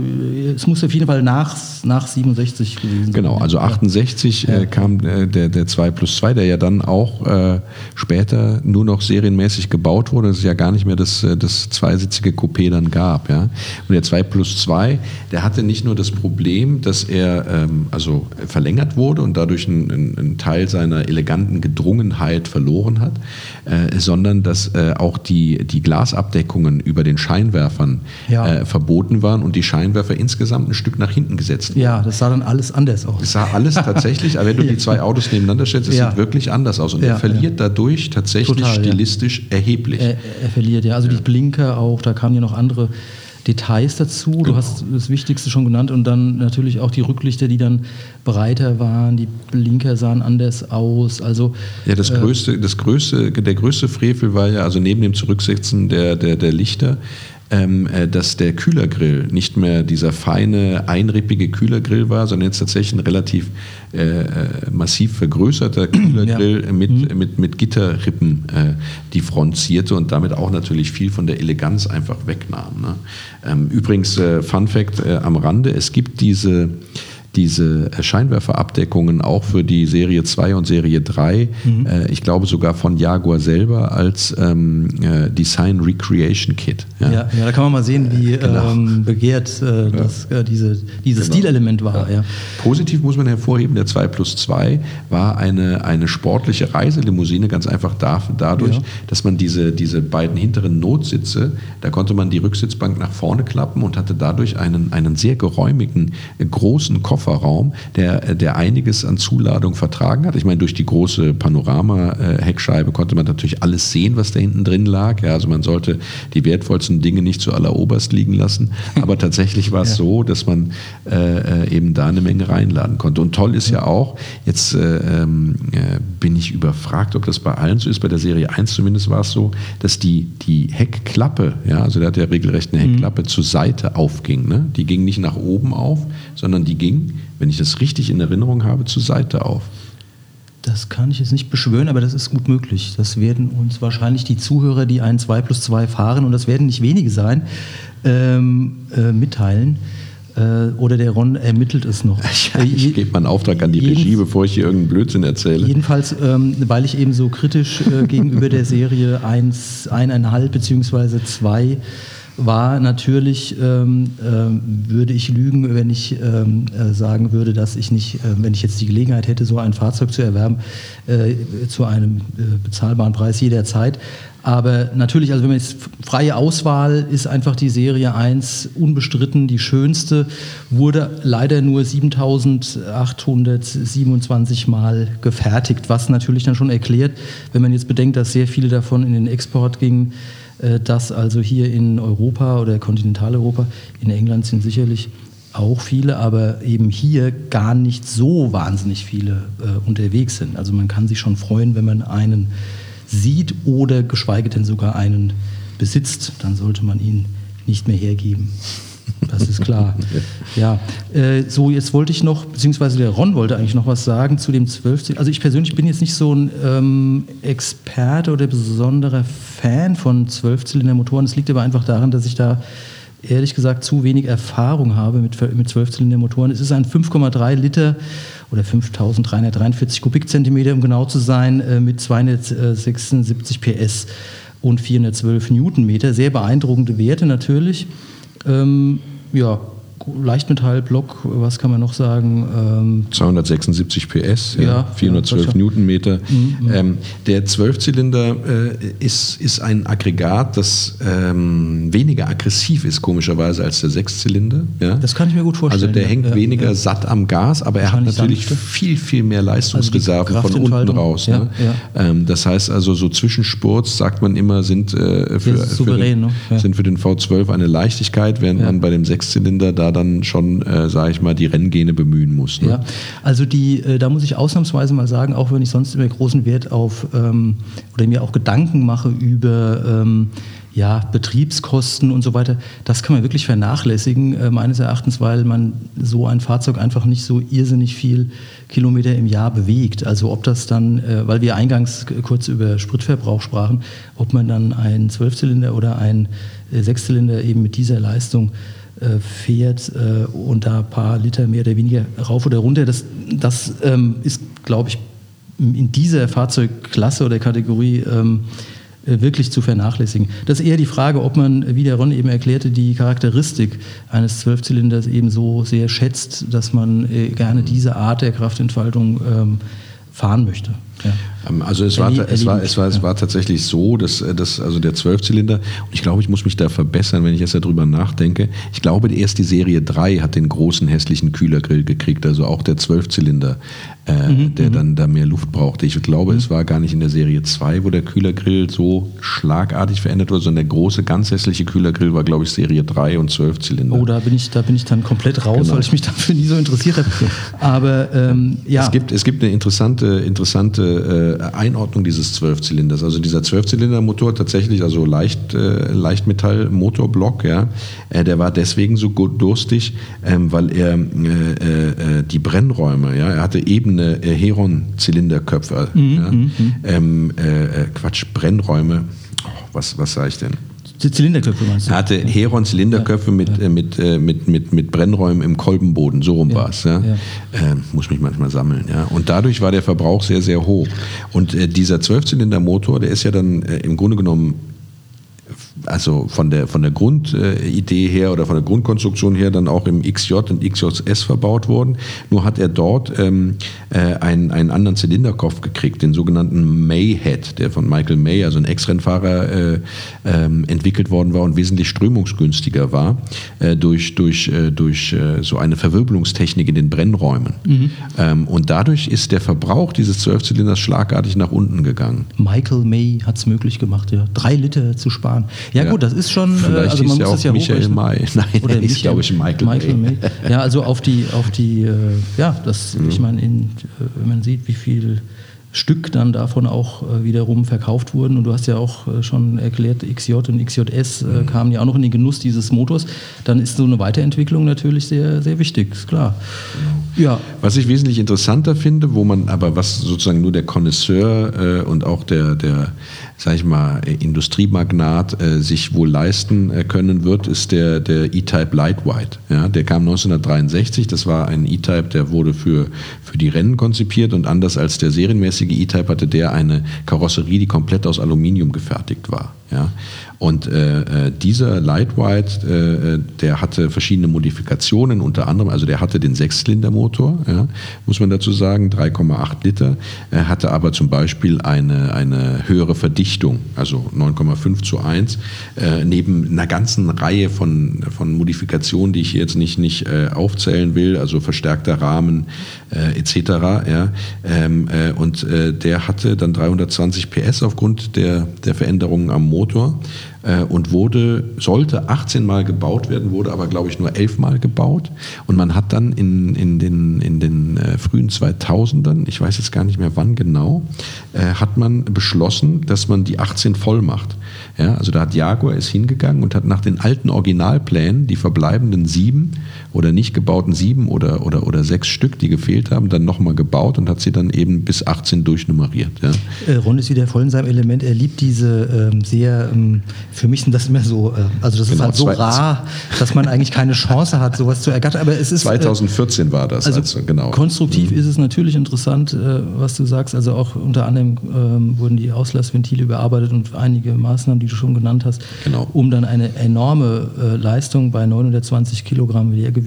es muss auf jeden Fall nach, nach 67 gewesen sein. Genau, also 68 ja. äh, kam äh, der, der 2 plus 2, der ja dann auch äh, später nur noch serienmäßig gebaut wurde. Das ist ja gar nicht mehr das, äh, das zweisitzige Coupé dann gab. Ja? Und der 2 plus 2 2, der hatte nicht nur das Problem, dass er ähm, also verlängert wurde und dadurch einen, einen, Teil seiner eleganten Gedrungenheit verloren hat, äh, sondern dass äh, auch die, die Glasabdeckungen über den Scheinwerfern ja. äh, verboten waren und die Scheinwerfer insgesamt ein Stück nach hinten gesetzt wurden. Ja, das sah dann alles anders aus. Es sah alles tatsächlich, aber wenn du *laughs* die zwei Autos nebeneinander stellst, es ja. sieht wirklich anders aus und ja, er verliert dadurch tatsächlich Total, stilistisch erheblich. Er, er, verliert, ja. Also die Blinker auch, da kamen ja noch andere Details dazu. Du genau. hast das Wichtigste schon genannt und dann natürlich auch die Rücklichter, die dann breiter waren, die Blinker sahen anders aus. Also ja, das äh, größte, das größte, der größte Frevel war ja also neben dem Zurücksetzen der, der, der Lichter ähm, äh, dass der Kühlergrill nicht mehr dieser feine, einrippige Kühlergrill war, sondern jetzt tatsächlich ein relativ äh, äh massiv vergrößerter *clears throat* Kühlergrill ja. mit, mhm. mit, mit Gitterrippen äh, die Front zierte und damit auch natürlich viel von der Eleganz einfach wegnahm. Ne? Ähm, übrigens, äh, Fun Fact äh, am Rande, es gibt diese diese Scheinwerferabdeckungen auch für die Serie 2 und Serie 3, mhm. äh, ich glaube sogar von Jaguar selber als ähm, äh, Design Recreation Kit. Ja. ja. Ja, da kann man mal sehen, wie genau. ähm, begehrt äh, das, ja. Äh, diese, dieses genau. Stilelement war. Ja. Positiv muss man hervorheben, der 2 plus 2 war eine, eine sportliche Reiselimousine, ganz einfach da, dadurch, dass man diese, diese beiden hinteren Notsitze, da konnte man die Rücksitzbank nach vorne klappen und hatte dadurch einen, einen sehr geräumigen, großen Koffer Kofferraum, der, der einiges an Zuladung vertragen hat. Ich meine, durch die große Panorama-Heckscheibe konnte man natürlich alles sehen, was da hinten drin lag. Ja, also man sollte die wertvollsten Dinge nicht zu alleroberst liegen lassen. Aber *laughs* tatsächlich war es ja. so, dass man äh, eben da eine Menge reinladen konnte. Und toll ist ja, ja auch, jetzt äh, ähm, äh, bin ich überfragt, ob das bei allen so ist. Bei der Serie 1 zumindest war es so, dass die, die Heckklappe, ja, also der hat ja regelrecht eine mhm. Heckklappe mhm. zur Seite aufging. Ne? Die ging nicht nach oben auf, sondern die ging wenn ich das richtig in Erinnerung habe, zur Seite auf. Das kann ich jetzt nicht beschwören, aber das ist gut möglich. Das werden uns wahrscheinlich die Zuhörer, die einen 2 plus 2 fahren, und das werden nicht wenige sein, ähm, äh, mitteilen. Äh, oder der Ron ermittelt es noch. *laughs* Ja, ich gebe meinen Auftrag an die Regie, bevor ich hier irgendeinen Blödsinn erzähle. Jedenfalls, ähm, weil ich eben so kritisch äh, gegenüber der Serie 1, 1,5 bzw. 2 war natürlich, ähm, äh, würde ich lügen, wenn ich ähm, äh, sagen würde, dass ich nicht, äh, wenn ich jetzt die Gelegenheit hätte, so ein Fahrzeug zu erwerben, äh, zu einem äh, bezahlbaren Preis jederzeit. Aber natürlich, also wenn man jetzt freie Auswahl ist einfach die Serie 1 unbestritten die schönste, wurde leider nur 7827 Mal gefertigt, was natürlich dann schon erklärt, wenn man jetzt bedenkt, dass sehr viele davon in den Export gingen, dass also hier in Europa oder Kontinentaleuropa, in England sind sicherlich auch viele, aber eben hier gar nicht so wahnsinnig viele äh, unterwegs sind. Also man kann sich schon freuen, wenn man einen sieht oder geschweige denn sogar einen besitzt, dann sollte man ihn nicht mehr hergeben. Das ist klar. Ja, äh, so jetzt wollte ich noch, beziehungsweise der Ron wollte eigentlich noch was sagen zu dem 12. Also ich persönlich bin jetzt nicht so ein ähm, Experte oder besonderer Fan von Zwölfzylindermotoren. Das liegt aber einfach daran, dass ich da ehrlich gesagt zu wenig Erfahrung habe mit, mit Zwölfzylindermotoren. Es ist ein 5,3 Liter oder 5343 Kubikzentimeter, um genau zu sein, äh, mit 276 PS und 412 Newtonmeter. Sehr beeindruckende Werte natürlich. Ähm, ja, Leichtmetallblock, was kann man noch sagen? Ähm 276 PS, ja, ja 412 ja, Newtonmeter. Mhm, mhm, ähm, der Zwölfzylinder äh, ist, ist ein Aggregat, das ähm, weniger aggressiv ist, komischerweise, als der Sechszylinder. Ja? Das kann ich mir gut vorstellen. Also der hängt weniger satt am Gas, aber er hat natürlich sanfte. viel, viel mehr Leistungsreserven also von unten raus. Ne? Ähm, das heißt also, so Zwischenspurts, sagt man immer, sind, äh, für, souverän, für, den, ne? sind für den V12 eine Leichtigkeit, während man bei dem Sechszylinder da dann schon, äh, sage ich mal, die Renngene bemühen muss. Ne? Ja, also die, äh, da muss ich ausnahmsweise mal sagen, auch wenn ich sonst immer großen Wert auf ähm, oder mir auch Gedanken mache über ähm, ja, Betriebskosten und so weiter, das kann man wirklich vernachlässigen, äh, meines Erachtens, weil man so ein Fahrzeug einfach nicht so irrsinnig viel Kilometer im Jahr bewegt. Also ob das dann, äh, weil wir eingangs kurz über Spritverbrauch sprachen, ob man dann einen Zwölfzylinder oder einen äh, Sechszylinder eben mit dieser Leistung äh, fährt äh, und da ein paar Liter mehr oder weniger rauf oder runter, das, das ähm, ist, glaube ich, in dieser Fahrzeugklasse oder Kategorie ähm, äh, wirklich zu vernachlässigen. Das ist eher die Frage, ob man, wie der Ron eben erklärte, die Charakteristik eines Zwölfzylinders eben so sehr schätzt, dass man äh, gerne diese Art der Kraftentfaltung ähm, fahren möchte. Ja. Ähm, also es war, es, war, es, war, es war tatsächlich so, dass, äh, dass also der Zwölfzylinder, und ich glaube, ich muss mich da verbessern, wenn ich jetzt darüber nachdenke, ich glaube, erst die Serie 3 hat den großen hässlichen Kühlergrill gekriegt, also auch der Zwölfzylinder, äh, mhm, der mhm. dann da mehr Luft brauchte. Ich glaube, mhm. es war gar nicht in der Serie 2, wo der Kühlergrill so schlagartig verändert wurde, sondern der große, ganz hässliche Kühlergrill war, glaube ich, Serie 3 und Zwölfzylinder. Oh, da bin ich, da bin ich dann komplett raus, genau. weil ich mich dafür nie so interessiert habe. *laughs* Aber ähm, ja. Es gibt, es gibt eine interessante, interessante äh, Einordnung dieses Zwölfzylinders. Also dieser Zwölfzylindermotor tatsächlich, also leicht, äh, Leichtmetall-Motorblock, ja, äh, der war deswegen so gut durstig, ähm, weil er äh, äh, die Brennräume, ja, er hatte ebene äh, Heron-Zylinderköpfe, mhm, ja, mhm. ähm, äh, Quatsch, Brennräume, oh, was, was sage ich denn? Zylinderköpfe meinst du? Er hatte Heron-Zylinderköpfe ja, mit, ja. Äh, mit, äh, mit, mit, mit Brennräumen im Kolbenboden, so rum ja, war es. Ja? ja. Äh, muss mich manchmal sammeln. Ja? Und dadurch war der Verbrauch sehr, sehr hoch. Und äh, dieser Zwölfzylindermotor, der ist ja dann äh, im Grunde genommen also von der, von der Grundidee her oder von der Grundkonstruktion her dann auch im XJ und XJS verbaut worden. Nur hat er dort ähm, äh, einen, einen anderen Zylinderkopf gekriegt, den sogenannten Mayhead, der von Michael May, also ein Ex-Rennfahrer, äh, ähm, entwickelt worden war und wesentlich strömungsgünstiger war äh, durch, durch, äh, durch äh, so eine Verwirbelungstechnik in den Brennräumen. Mhm. Ähm, und dadurch ist der Verbrauch dieses Zwölfzylinders schlagartig nach unten gegangen. Michael May hat es möglich gemacht, ja. Drei Liter zu sparen. Ja, ja, gut, das ist schon. Äh, Vielleicht also man muss das ja Michael May. *laughs* Nein, Oder ist, glaube ich, Michael, Michael May. May. Ja, also auf die, auf die, äh, ja, das, mhm. ich meine, äh, wenn man sieht, wie viel Stück dann davon auch wiederum verkauft wurden. Und du hast ja auch schon erklärt, XJ und XJS mhm. kamen ja auch noch in den Genuss dieses Motors. Dann ist so eine Weiterentwicklung natürlich sehr, sehr wichtig, ist klar. Ja. Was ich wesentlich interessanter finde, wo man aber was sozusagen nur der Connoisseur äh, und auch der, der sag ich mal, Industriemagnat äh, sich wohl leisten äh, können wird, ist der, der E-Type Lightweight. Ja, der kam 1963, das war ein E-Type, der wurde für, für die Rennen konzipiert und anders als der serienmäßige E-Type hatte der eine Karosserie, die komplett aus Aluminium gefertigt war. Ja? Und äh, äh, dieser Lightweight, äh, äh, der hatte verschiedene Modifikationen, unter anderem, also der hatte den Sechszylindermotor, ja, muss man dazu sagen, 3,8 Liter. Er hatte aber zum Beispiel eine, eine höhere Verdichtung, also 9,5 zu 1, äh, neben einer ganzen Reihe von, von Modifikationen, die ich hier jetzt nicht, nicht äh, aufzählen will, also verstärkter Rahmen etc. Ja, ähm, und der hatte dann 320 PS aufgrund der, der Veränderungen am Motor äh, und wurde, sollte 18 Mal gebaut werden, wurde aber, glaube ich, nur 11 Mal gebaut. Und man hat dann in, in den, in den äh, frühen 2000ern, ich weiß jetzt gar nicht mehr wann genau, äh, hat man beschlossen, dass man die 18 voll macht. Ja, also da hat Jaguar ist hingegangen und hat nach den alten Originalplänen die verbleibenden sieben oder nicht gebauten sieben oder, oder, oder sechs Stück, die gefehlt haben, dann nochmal gebaut und hat sie dann eben bis 18 durchnummeriert. Ja. Äh, Ron ist wieder voll in seinem Element. Er liebt diese ähm, sehr, ähm, für mich sind das immer so, äh, also das genau, ist halt so rar, dass man eigentlich keine Chance hat, sowas zu ergattern. Aber es ist, 2014 äh, war das. Also, also genau. Konstruktiv mhm. ist es natürlich interessant, äh, was du sagst. Also auch unter anderem ähm, wurden die Auslassventile überarbeitet und einige Maßnahmen, die du schon genannt hast, genau. um dann eine enorme äh, Leistung bei 920 Kilogramm Leergewicht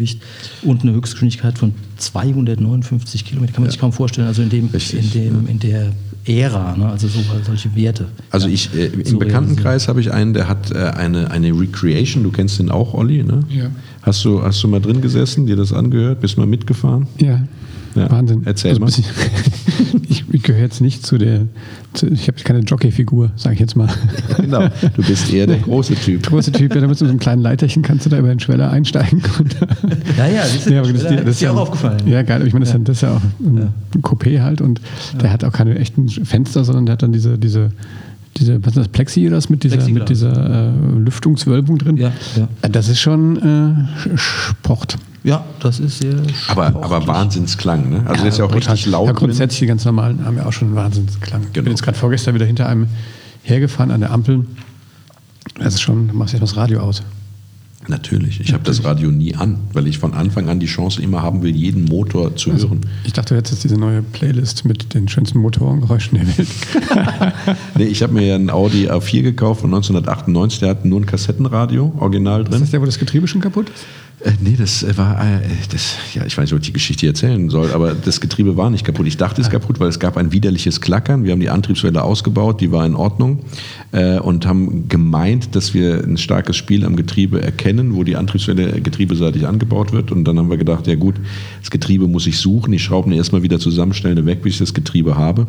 und eine Höchstgeschwindigkeit von 259 Kilometer, kann man ja. sich kaum vorstellen, also in, dem, in, dem, in der Ära, ne? also so, solche Werte. Also ich, äh, im so Bekanntenkreis habe ich einen, der hat äh, eine, eine Recreation, du kennst den auch, Olli, ne? Ja. Hast du, hast du mal drin gesessen, dir das angehört, bist mal mitgefahren? Ja. Ja. Wahnsinn. Erzähl also, mal. *laughs* ich, ich gehöre jetzt nicht zu der, ich habe keine Jockey-Figur, sage ich jetzt mal. *laughs* Genau, du bist eher der große Typ. Große Typ, ja, da mit so einem kleinen Leiterchen kannst du da über den Schweller einsteigen. ja, ja, das *laughs* ist, ja, das, das, ist dir auch aufgefallen. Ja, geil, ich meine, das, ja. das ist ja auch ein ja. Coupé halt und der hat auch keine echten Fenster, sondern der hat dann diese, diese diese, was ist das, Plexi oder das mit dieser, Plexiglas. mit dieser äh, Lüftungswölbung drin. Ja, ja. Äh, Das ist schon äh, Sport. Ja, das ist sehr Aber, aber. Wahnsinnsklang, ne? Also der ist ja auch brutal. richtig laut. Ja, grundsätzlich die ganz normalen haben ja auch schon einen Wahnsinnsklang. Ich bin Genau. jetzt gerade vorgestern wieder hinter einem hergefahren an der Ampel. Das ist schon, du machst jetzt mal das Radio aus. Natürlich. Ich habe das Radio nie an, weil ich von Anfang an die Chance immer haben will, jeden Motor zu Also, hören. ich dachte, du hättest jetzt diese neue Playlist mit den schönsten Motorengeräuschen der Welt. *laughs* Nee, ich habe mir ja einen Audi A4 gekauft von 1998, der hat nur ein Kassettenradio, original Ist drin. das der, wo das Getriebe schon kaputt ist? Äh, nee, das äh, war, äh, das, ja, ich weiß nicht, ob ich die Geschichte erzählen soll, aber das Getriebe war nicht kaputt. Ich dachte, es ist kaputt, weil es gab ein widerliches Klackern. Wir haben die Antriebswelle ausgebaut, die war in Ordnung äh, und haben gemeint, dass wir ein starkes Spiel am Getriebe erkennen, wo die Antriebswelle getriebeseitig angebaut wird. Und dann haben wir gedacht, ja gut, das Getriebe muss ich suchen. Ich schraube ihn erstmal wieder zusammen, stelle weg, bis ich das Getriebe habe.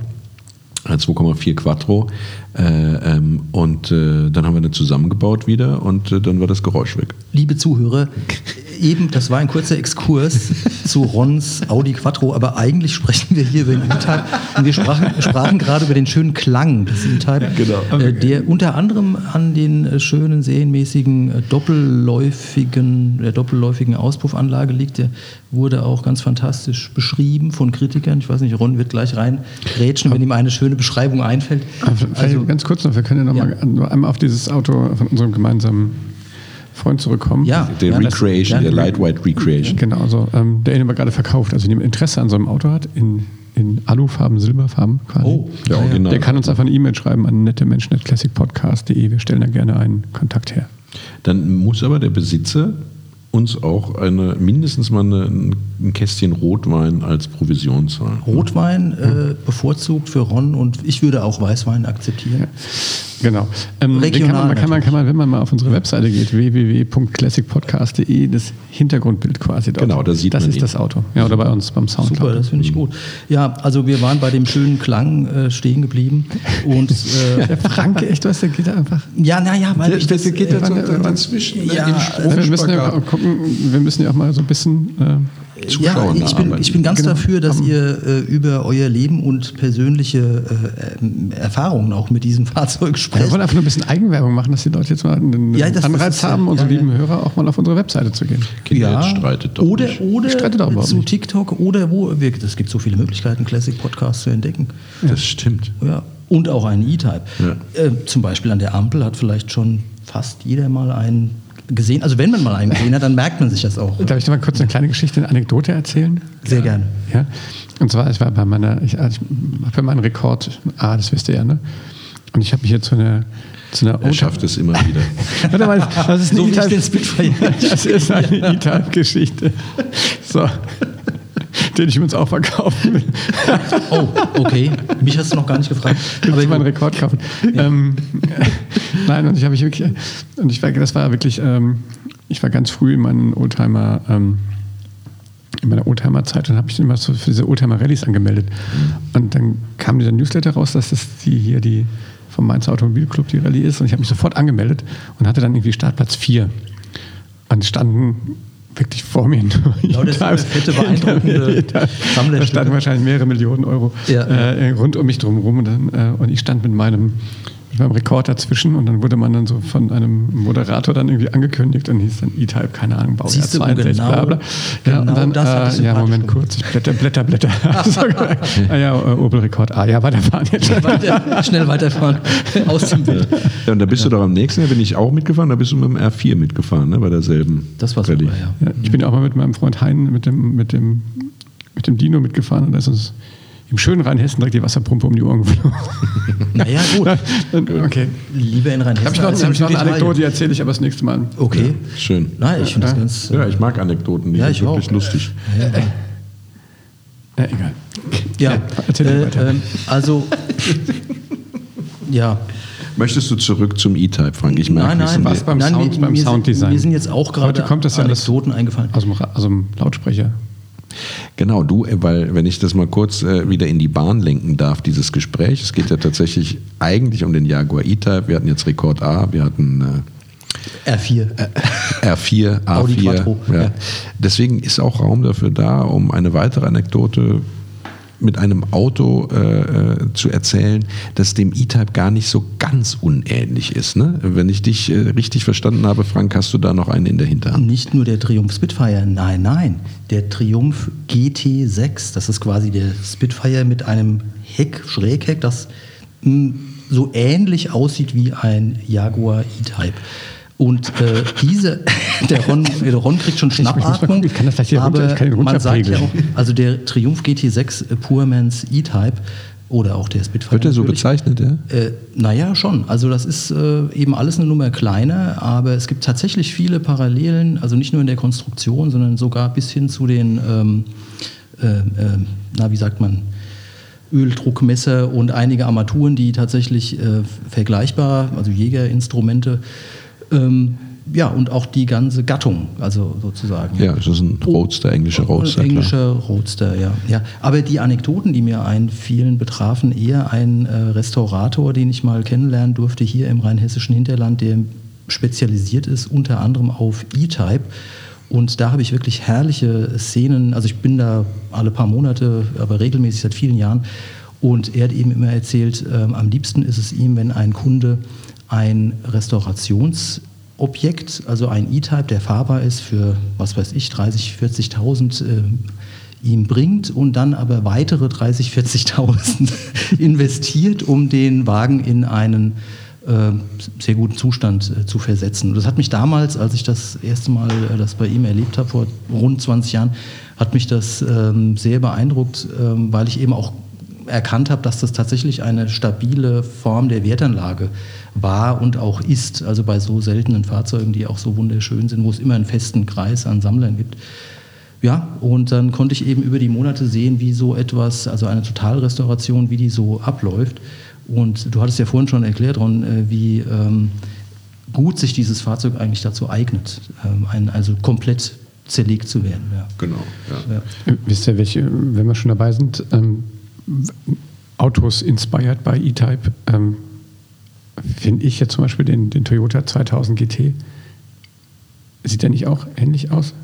Äh, 2,4 Quattro. Äh, ähm, und äh, dann haben wir den zusammengebaut wieder und äh, dann war das Geräusch weg. Liebe Zuhörer, *laughs* eben, das war ein kurzer Exkurs *laughs* zu Rons Audi Quattro, aber eigentlich sprechen wir hier über den E-Type und wir sprachen, sprachen gerade über den schönen Klang des E-Type, Genau. äh, der unter anderem an den äh, schönen, serienmäßigen, äh, doppelläufigen, der doppelläufigen Auspuffanlage liegt. Der wurde auch ganz fantastisch beschrieben von Kritikern. Ich weiß nicht, Ron wird gleich reingrätschen, wenn ihm eine schöne Beschreibung einfällt. Also, ganz kurz noch, wir können ja noch Ja. mal einmal auf dieses Auto von unserem gemeinsamen Freund zurückkommen. Ja. Der das- Recreation, ja, der Lightweight Recreation. Genau, so, ähm, der ihn aber gerade verkauft. Also, wenn jemand Interesse an so einem Auto hat, in, in Alufarben, Silberfarben quasi. Oh, Der ja, ja. Original. Der kann uns einfach eine E-Mail schreiben an nettemenschen.classicpodcast.de. Wir stellen da gerne einen Kontakt her. Dann muss aber der Besitzer uns auch eine, mindestens mal eine, ein Kästchen Rotwein als Provision zahlen. Rotwein äh, bevorzugt für Ron und ich würde auch Weißwein akzeptieren. Genau. Ähm, Regional kann man, kann, man, kann man, wenn man mal auf unsere Webseite geht, www.classicpodcast.de, das Hintergrundbild quasi dort. Genau, da sieht Das man ist ihn. das Auto. Ja, oder bei uns beim Soundcloud. Super, das finde ich gut. Ja, also wir waren bei dem schönen Klang äh, stehen geblieben und *laughs* äh, Der Frank, echt, was, der geht da einfach. ja, naja, weil ich das, geht äh, da so wann- dazwischen Ja, im Wir müssen ja auch gucken, wir müssen ja auch mal so ein bisschen. Äh, ja, Zuschauern ich bin, ich bin ganz Genau. dafür, dass ihr äh, über euer Leben und persönliche äh, Erfahrungen auch mit diesem *laughs* Fahrzeug wir sprecht. wollen einfach nur ein bisschen Eigenwerbung machen, dass die Leute jetzt mal einen Ja, das- Anreiz das ist ja- haben, unsere ja, ja. lieben Hörer auch mal auf unsere Webseite zu gehen. Kinder, jetzt streitet doch oder nicht. oder Ich streite doch überhaupt zu nicht. TikTok oder wo. wir- Es gibt so viele Möglichkeiten, Classic Podcasts zu entdecken. Das stimmt. Ja, und auch einen E-Type. Ja. Äh, zum Beispiel an der Ampel hat vielleicht schon fast jeder mal einen gesehen. Also wenn man mal einen gesehen hat, dann merkt man sich das auch. Darf ich dir mal kurz eine kleine Geschichte, eine Anekdote erzählen? Sehr gerne. Ja. Und zwar, ich war bei meiner, ich, also ich habe ja meinen Rekord A, das wisst ihr ja, ne? Und ich habe mich hier zu einer, zu einer Er schafft es immer wieder. *laughs* Warte mal, das ist eine So E-Type- den Spitfire. *laughs* Das ist eine E-Type-Geschichte. So. Den ich übrigens auch verkaufen will. *laughs* Oh, okay. Mich hast du noch gar nicht gefragt. Willst Aber du meinen. Rekord kaufen? Ähm, *laughs* nein, und ich habe mich wirklich, und ich war, das war wirklich, ähm, ich war ganz früh in meinen Oldtimer, ähm, in meiner Oldtimer-Zeit und habe mich immer so für diese Oldtimer-Rallyes angemeldet. Und dann kam dieser Newsletter raus, dass das die hier die vom Mainzer Automobilclub die Rallye ist. Und ich habe mich sofort angemeldet und hatte dann irgendwie Startplatz 4. Und standen wirklich vor mir Lauter so E-Types. fette, beeindruckende *laughs* Da Sammlerstücke. standen wahrscheinlich mehrere Millionen Euro Ja. äh, rund um mich drum rum. Und, dann, äh, und ich stand mit meinem, mit meinem Rekord dazwischen und dann wurde man dann so von einem Moderator dann irgendwie angekündigt und hieß dann E-Type, keine Ahnung, Baujahr Siehst du, 62, genau- bla bla. Ja, genau und dann, äh, ja, Moment gemacht. kurz, ich blätter, blätter, blätter. *laughs* *laughs* Ah ja, äh, Opel-Rekord. Ah ja, weiterfahren jetzt. Weiter, schnell weiterfahren *laughs* aus dem Bild. Ja, und da bist du doch am nächsten, da bin ich auch mitgefahren, da bist du mit dem R4 mitgefahren, ne, bei derselben Das war Rallye. super, ja. Ja, ich bin ja auch mal mit meinem Freund Hein mit dem, mit dem, mit dem Dino mitgefahren und da ist uns im schönen Rheinhessen direkt die Wasserpumpe um die Ohren geflogen. *laughs* Naja, gut. *laughs* okay. Lieber in Rheinhessen. Habe ich noch, als hab in ich noch eine. Anekdote, die erzähle ich aber das nächste Mal. Okay. Schön. Nein, ich finde das ganz. Ja, ich mag Anekdoten, die Ja, sind ich wirklich auch. lustig. Ja, egal. Ja, erzähl äh, weiter. ähm, also. ja. Möchtest du zurück zum E-Type, Frank? Ich merke, Nein, wir nein, sind- was beim nein, Sound- mir, beim mir sind- Sounddesign. Mir sind jetzt auch gerade Heute kommt das ja Anekdoten eingefallen. Aus dem, aus dem Lautsprecher. Genau, du, äh, weil wenn ich das mal kurz äh, wieder in die Bahn lenken darf, dieses Gespräch, es geht ja tatsächlich eigentlich um den Jaguar E-Type. Wir hatten jetzt Rekord A, wir hatten R4. äh, R4, Audi A4. Quattro, ja. ja. Deswegen ist auch Raum dafür da, um eine weitere Anekdote mit einem Auto äh, zu erzählen, das dem E-Type gar nicht so ganz unähnlich ist. Ne? Wenn ich dich äh, richtig verstanden habe, Frank, hast du da noch einen in der Hinterhand? Nicht nur der Triumph Spitfire, nein, nein. Der Triumph GT6, das ist quasi der Spitfire mit einem Heck, Schrägheck, das mh, so ähnlich aussieht wie ein Jaguar E-Type. Und äh, diese, *laughs* der Ron, der Ron kriegt schon Schnappatmung. Ich kann das gleich hier runter, aber ich kann den man sagt ja auch, also der Triumph GT6 Poormans E-Type oder auch der Spitfire. Wird er so bezeichnet, ja? äh, naja, schon. Also das ist äh, eben alles eine Nummer kleiner, aber es gibt tatsächlich viele Parallelen, also nicht nur in der Konstruktion, sondern sogar bis hin zu den, ähm, äh, äh, na wie sagt man, Öldruckmesser und einige Armaturen, die tatsächlich äh, vergleichbar, also Jägerinstrumente, ähm, ja, und auch die ganze Gattung, also sozusagen. Ja, das ist ein Roadster, englischer Roadster. Oh, Englischer Roadster, ja. ja. Aber die Anekdoten, die mir einfielen, betrafen eher einen äh, Restaurator, den ich mal kennenlernen durfte hier im rheinhessischen Hinterland, der spezialisiert ist unter anderem auf E-Type. Und da habe ich wirklich herrliche Szenen. Also ich bin da alle paar Monate, aber regelmäßig seit vielen Jahren. Und er hat eben immer erzählt, ähm, am liebsten ist es ihm, wenn ein Kunde ein Restaurationsobjekt, also ein E-Type, der fahrbar ist für, was weiß ich, 30, 40.000 äh, ihm bringt und dann aber weitere 30, 40.000 *laughs* investiert, um den Wagen in einen äh, sehr guten Zustand äh, zu versetzen. Und das hat mich damals, als ich das erste Mal äh, das bei ihm erlebt habe, vor rund 20 Jahren, hat mich das ähm, sehr beeindruckt, ähm, weil ich eben auch erkannt habe, dass das tatsächlich eine stabile Form der Wertanlage war und auch ist. Also bei so seltenen Fahrzeugen, die auch so wunderschön sind, wo es immer einen festen Kreis an Sammlern gibt. Ja, und dann konnte ich eben über die Monate sehen, wie so etwas, also eine Totalrestauration, wie die so abläuft. Und du hattest ja vorhin schon erklärt, Ron, äh, wie ähm, gut sich dieses Fahrzeug eigentlich dazu eignet, ähm, ein, also komplett zerlegt zu werden. Ja. Genau, ja. Ja. Wisst ihr, welche, wenn wir schon dabei sind, ähm, Autos inspired by E-Type, ähm, finde ich jetzt zum Beispiel den, den Toyota 2000 GT. Sieht der nicht auch ähnlich aus?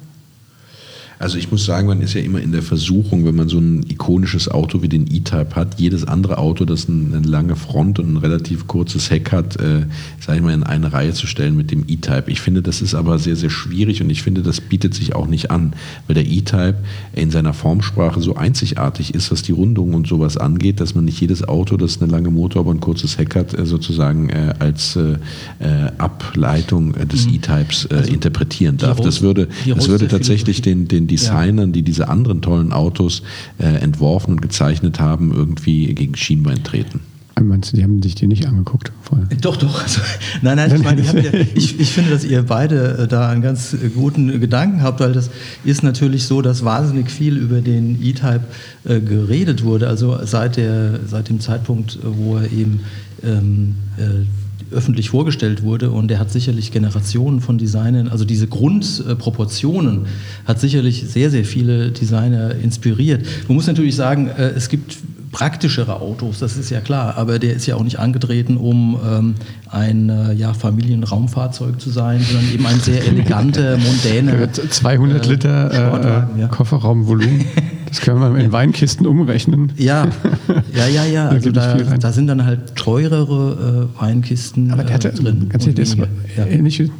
Also ich muss sagen, man ist ja immer in der Versuchung, wenn man so ein ikonisches Auto wie den E-Type hat, jedes andere Auto, das eine lange Front und ein relativ kurzes Heck hat, äh, sage ich mal, in eine Reihe zu stellen mit dem E-Type. Ich finde, das ist aber sehr, sehr schwierig und ich finde, das bietet sich auch nicht an, weil der E-Type in seiner Formsprache so einzigartig ist, was die Rundung und sowas angeht, dass man nicht jedes Auto, das eine lange Motor, aber ein kurzes Heck hat, äh, sozusagen äh, als äh, äh, Ableitung äh, des E-Types äh, interpretieren darf. Das würde, das würde tatsächlich den, den Designern, die diese anderen tollen Autos äh, entworfen und gezeichnet haben, irgendwie gegen Schienbein treten. Äh, Meinst du, die haben sich die nicht angeguckt vorher? Doch, doch. Also, *laughs* nein, nein, ich, meine, ja, *laughs* ich, ich finde, dass ihr beide äh, da einen ganz äh, guten Gedanken habt, weil das ist natürlich so, dass wahnsinnig viel über den E-Type äh, geredet wurde. Also seit, der, seit dem Zeitpunkt, äh, wo er eben ähm, äh, öffentlich vorgestellt wurde und er hat sicherlich Generationen von Designern, also diese Grundproportionen hat sicherlich sehr, sehr viele Designer inspiriert. Man muss natürlich sagen, äh, es gibt praktischere Autos, das ist ja klar, aber der ist ja auch nicht angetreten, um ähm, ein äh, ja, Familienraumfahrzeug zu sein, sondern eben ein sehr eleganter, *laughs* mondäner 200 äh, Liter äh, Sportwagen, ja. Kofferraumvolumen. *laughs* Das können wir in Weinkisten umrechnen. Ja, *laughs* ja, ja, ja. Da Also da, da sind dann halt teurere äh, Weinkisten Aber der hatte, äh, drin. ganz ehrlich, das ja. ähnlich wie,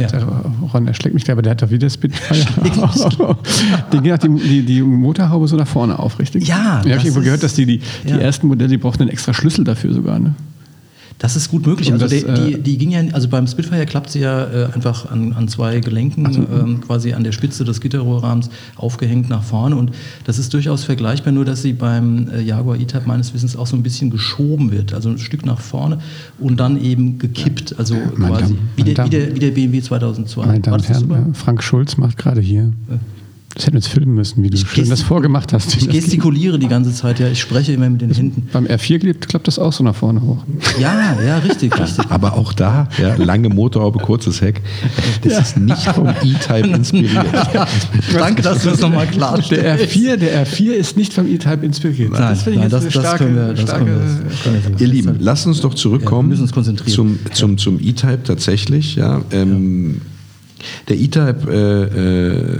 Ja. Ron, er schlägt mich gleich, aber der hat doch wieder Spitfire. *laughs* *laughs* die geht die, die, die Motorhaube so nach vorne auf, richtig? Ja, Ich habe irgendwo gehört, dass die, die, die ja. ersten Modelle, die brauchten einen extra Schlüssel dafür sogar. Ne? Das ist gut möglich. Und Also das, der, die, äh, die ging ja, also beim Spitfire klappt sie ja äh, einfach an, an zwei Gelenken, ähm, quasi an der Spitze des Gitterrohrrahmens aufgehängt nach vorne. Und das ist durchaus vergleichbar, nur dass sie beim äh, Jaguar E-Type meines Wissens auch so ein bisschen geschoben wird. Also ein Stück nach vorne und dann eben gekippt. Also Meine quasi wie der, wie, der, wie der BMW 2002. Meine Damen und Herren, äh, Frank Schulz macht gerade hier. Das hätten wir jetzt filmen müssen, wie du Ich schön das vorgemacht hast. Ich gestikuliere die ganze Zeit, ja. Ich spreche immer mit den Händen. Beim R4 klappt, klappt das auch so nach vorne hoch. Ja, ja, richtig, richtig. Aber auch da, ja, lange Motorhaube, kurzes Heck, das ist nicht vom E-Type inspiriert. *laughs* Danke, dass du das nochmal Der klarstellst. R4, der R4 ist nicht vom E-Type inspiriert. Nein, das finde ich nein, jetzt das, starke, können wir, das starke können wir, das können wir so Ihr Lieben, lasst uns doch zurückkommen Ja, wir müssen uns konzentrieren. zum, zum, zum E-Type tatsächlich. Ja, ähm, Der E-Type äh, äh,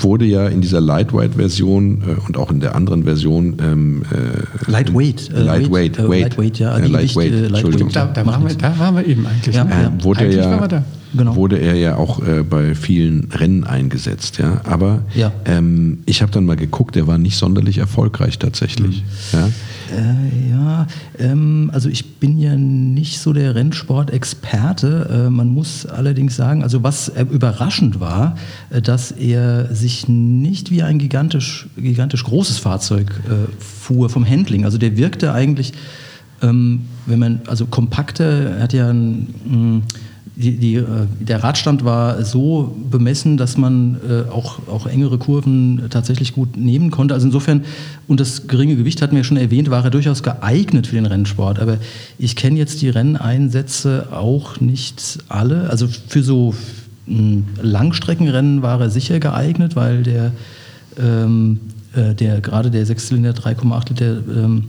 wurde ja in dieser Lightweight-Version äh, und auch in der anderen Version ähm, äh, Lightweight. äh, Lightweight, äh, weight. Lightweight, ja. Äh, Lightweight, Gewichte, Entschuldigung. Da, da, waren wir, da waren wir eben eigentlich. Ja, ne? ja. Äh, wurde, Eigentlich waren wir ja, da. Genau. wurde er ja auch äh, bei vielen Rennen eingesetzt. Ja? Aber Ja. ähm, ich habe dann mal geguckt, er war nicht sonderlich erfolgreich tatsächlich. Ja? Äh, ja, ähm, also ich bin ja nicht so der Rennsport-Experte. Äh, man muss allerdings sagen, also was äh, überraschend war, äh, dass er sich nicht wie ein gigantisch, gigantisch großes Fahrzeug äh, fuhr vom Handling. Also der wirkte eigentlich, ähm, wenn man, also kompakter, er hat ja ein, mh, die, die, äh, der Radstand war so bemessen, dass man äh, auch, auch engere Kurven tatsächlich gut nehmen konnte. Also insofern, und das geringe Gewicht hatten wir schon erwähnt, war er durchaus geeignet für den Rennsport. Aber ich kenne jetzt die Renneinsätze auch nicht alle. Also für so mh, Langstreckenrennen war er sicher geeignet, weil der, ähm, äh, der gerade der Sechszylinder 3,8 Liter ähm,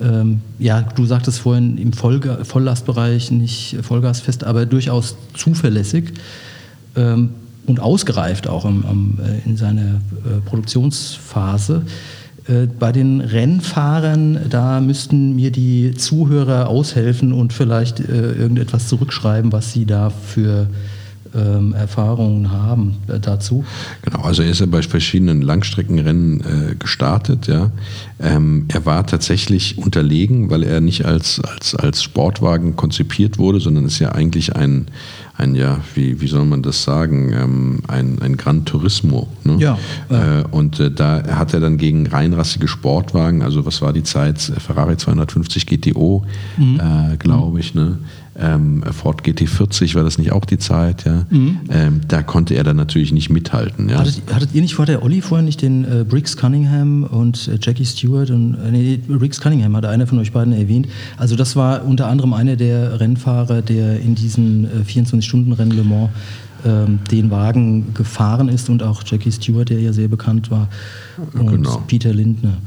ähm, ja, du sagtest vorhin im Vollga Volllastbereich nicht vollgasfest, aber durchaus zuverlässig ähm, und ausgereift auch am, am, äh, in seiner äh, Produktionsphase. Äh, bei den Rennfahrern, da müssten mir die Zuhörer aushelfen und vielleicht äh, irgendetwas zurückschreiben, was sie da für ähm, Erfahrungen haben äh, dazu. Genau, also er ist ja bei verschiedenen Langstreckenrennen äh, gestartet, ja. Ähm, er war tatsächlich unterlegen, weil er nicht als, als, als Sportwagen konzipiert wurde, sondern ist ja eigentlich ein, ein ja, wie, wie soll man das sagen, ähm, ein, ein Gran Turismo. Ne? Ja. Äh, und äh, da hat er dann gegen reinrassige Sportwagen, also was war die Zeit? Ferrari 250 GTO, Mhm. äh, glaube ich, ne? Ähm, Ford GT40 war das nicht auch die Zeit, ja? Ähm, da konnte er dann natürlich nicht mithalten. Ja? Mhm. Hattet, hattet ihr nicht vor der Olli vorher nicht den äh, Briggs Cunningham und äh, Jackie Stewart und äh, nee, Briggs Cunningham hat einer von euch beiden erwähnt. Also das war unter anderem einer der Rennfahrer, der in diesen äh, 24-Stunden-Rennen Le Mans ähm, den Wagen gefahren ist und auch Jackie Stewart, der ja sehr bekannt war, und genau. Peter Lindner.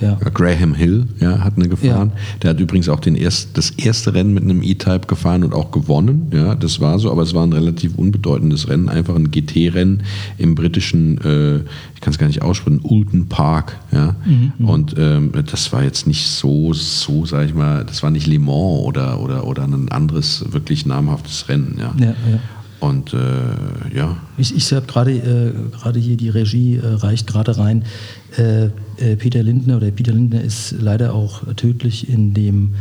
Ja. Graham Hill ja, hat eine gefahren. Ja. Der hat übrigens auch den erst, das erste Rennen mit einem E-Type gefahren und auch gewonnen. Ja, das war so, aber es war ein relativ unbedeutendes Rennen, einfach ein GT-Rennen im britischen, äh, ich kann es gar nicht aussprechen, Oulton Park. Ja, und ähm, das war jetzt nicht so, so sag ich mal, das war nicht Le Mans oder oder oder ein anderes wirklich namhaftes Rennen. Ja, Ja, ja. Und äh, ja, Ich, ich habe gerade äh, gerade hier die Regie äh, reicht gerade rein. Äh, äh, Peter Lindner oder Peter Lindner ist leider auch tödlich in dem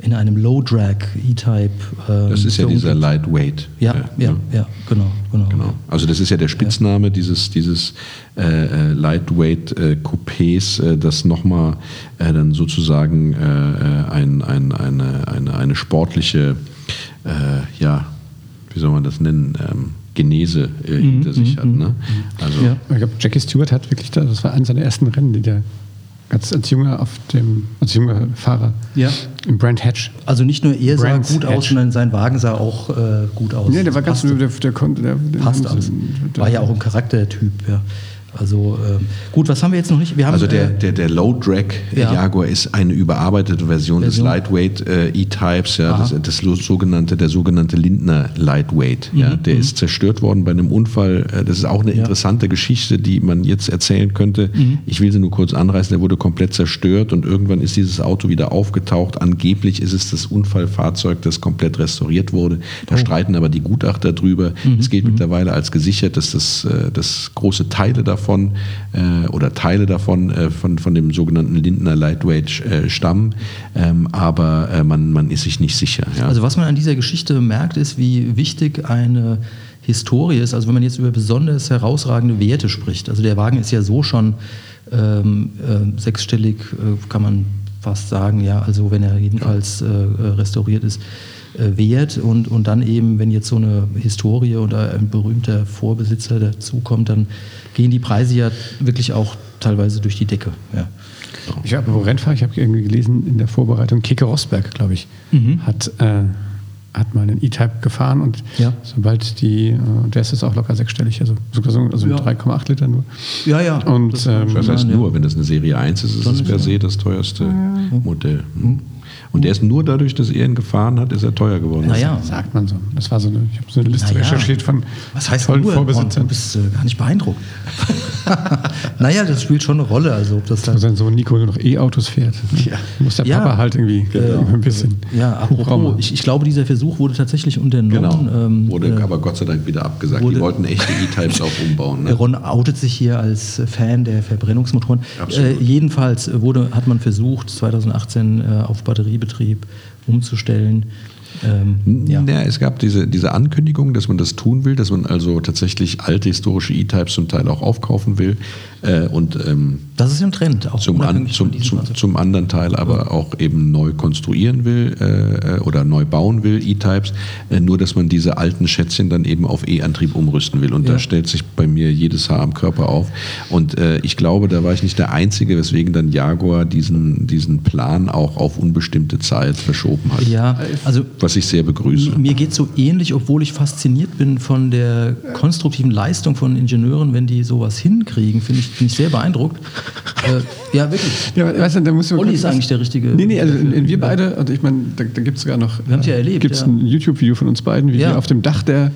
in einem Low Drag E-Type. ähm, das ist ja dieser. Lightweight. Ja, äh, ja, ne? ja, genau, genau. Genau. Also das ist ja der Spitzname dieses, dieses äh, äh, Lightweight äh, Coupés, äh, das nochmal äh, dann sozusagen ein, ein, eine, eine, eine sportliche, ja, wie soll man das nennen, ähm, Genese äh, hinter sich hat. Ne? Also Ja. Ich glaube, Jackie Stewart hat wirklich, da, das war eines seiner ersten Rennen, die der als, als junger auf dem, als junger Fahrer Ja. im Brand Hatch. Also nicht nur er sah Brands gut aus, Edge. sondern sein Wagen sah auch äh, gut aus. Nee, der war ganz, der, der konnte, der, der Passt alles. War ja auch ein Charaktertyp, ja. Also ähm, gut, was haben wir jetzt noch nicht? Wir haben, Also der, äh, der, der Low Drag äh, Ja. Jaguar ist eine überarbeitete Version, des Version. Lightweight äh, E-Types, ja, das, das sogenannte, der sogenannte Lindner Lightweight. Mhm, Ja, der ist zerstört worden bei einem Unfall. Äh, Das ist auch eine interessante Geschichte, die man jetzt erzählen könnte. Mhm. Ich will sie nur kurz anreißen. Der wurde komplett zerstört und irgendwann ist dieses Auto wieder aufgetaucht. Angeblich ist es das Unfallfahrzeug, das komplett restauriert wurde. Oh. Da streiten aber die Gutachter drüber. Mhm, Es gilt mittlerweile als gesichert, dass das, äh, dass große Teile davon äh, oder Teile davon äh, von, von dem sogenannten Lindner Lightweight äh, stammen, ähm, aber äh, man, man ist sich nicht sicher. Ja. Also was man an dieser Geschichte merkt, ist, wie wichtig eine Historie ist. Also wenn man jetzt über besonders herausragende Werte spricht. Also der Wagen ist ja so schon ähm, äh, sechsstellig, äh, kann man fast sagen. Ja, also wenn er jedenfalls restauriert ist, wert. Und, und dann eben, wenn jetzt so eine Historie oder ein berühmter Vorbesitzer dazukommt, dann gehen die Preise ja wirklich auch teilweise durch die Decke. Ja. Ich habe wo Rennfahrer, ich habe irgendwie gelesen in der Vorbereitung, Keke Rosberg, glaube ich, hat, äh, hat mal einen E-Type gefahren und Ja. sobald die, äh, der ist jetzt auch locker sechsstellig, also sogar so also Ja. 3,8 Liter nur. Ja, ja. Und, das ähm, Das heißt nur, wenn das eine Serie 1 ist, ist es per ja- se das teuerste Modell. Hm. Und der ist nur dadurch, dass er ihn gefahren hat, ist er teuer geworden. Naja. Sagt man so. Das war so eine, ich habe so eine Liste Naja. recherchiert von Was heißt tollen nur? Vorbesitzern. Du bist äh, gar nicht beeindruckt. *laughs* naja, das spielt schon eine Rolle. Also, ob das dann sein Sohn Nico nur noch E-Autos fährt. Ja. Muss der Ja. Papa halt irgendwie Äh, ein bisschen. Ja, apropos, ich, ich glaube, dieser Versuch wurde tatsächlich unternommen. Genau. Ähm, Wurde äh, aber Gott sei Dank wieder abgesagt. wurde- die wollten echte E-Types auch umbauen. Ne? Ron outet sich hier als Fan der Verbrennungsmotoren. Absolut. Äh, jedenfalls wurde, hat man versucht, 2018 äh, auf Batteriebetrieb umzustellen. Ähm, ja. Ja, es gab diese, diese Ankündigung, dass man das tun will, dass man also tatsächlich alte historische E-Types zum Teil auch aufkaufen will äh, und ähm, Das ist ja ein Trend. Auch zum, an, zum, zum, zum anderen Teil aber auch eben neu konstruieren will äh, oder neu bauen will, E-Types, äh, nur dass man diese alten Schätzchen dann eben auf E-Antrieb umrüsten will. Und Ja. da stellt sich bei mir jedes Haar am Körper auf. Und äh, ich glaube, da war ich nicht der Einzige, weswegen dann Jaguar diesen, diesen Plan auch auf unbestimmte Zeit verschoben hat. Ja, also Was ich sehr begrüße. Mir geht so ähnlich, obwohl ich fasziniert bin von der konstruktiven Leistung von Ingenieuren, wenn die sowas hinkriegen, finde ich, bin ich sehr beeindruckt. *laughs* äh, ja, wirklich. Ja, weißt du, da musst du Olli ist eigentlich der richtige- Nee, nee, also wir beide, also ich meine, da, da gibt es sogar noch. Wir haben's ja erlebt, Gibt es ja. ein YouTube-Video von uns beiden, wie Ja. wir auf dem Dach der,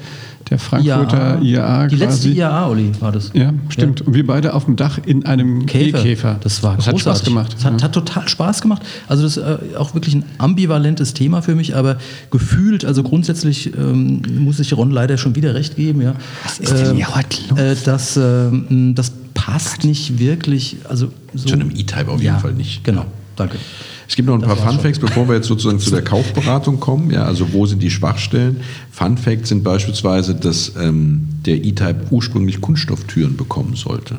der Frankfurter IAA Die letzte. IAA, Olli, war das. Ja, stimmt. Und wir beide auf dem Dach in einem Käfer. E-Käfer. Das war Das hat großartig. Spaß gemacht. Das hat, hat total Spaß gemacht. Also das ist äh, auch wirklich ein ambivalentes Thema für mich, aber gefühlt, also grundsätzlich ähm, muss ich Ron leider schon wieder recht geben. Ja. Was ist denn hier heute los? Äh, das, ähm, das passt nicht wirklich. Also so, Zu einem E-Type auf jeden ja, Fall nicht. Genau, danke. Es gibt noch ein Das paar war's Fun Facts, bevor wir jetzt sozusagen zu der *laughs* Kaufberatung kommen. Ja, also wo sind die Schwachstellen? Fun Facts sind beispielsweise, dass ähm, der E-Type ursprünglich Kunststofftüren bekommen sollte.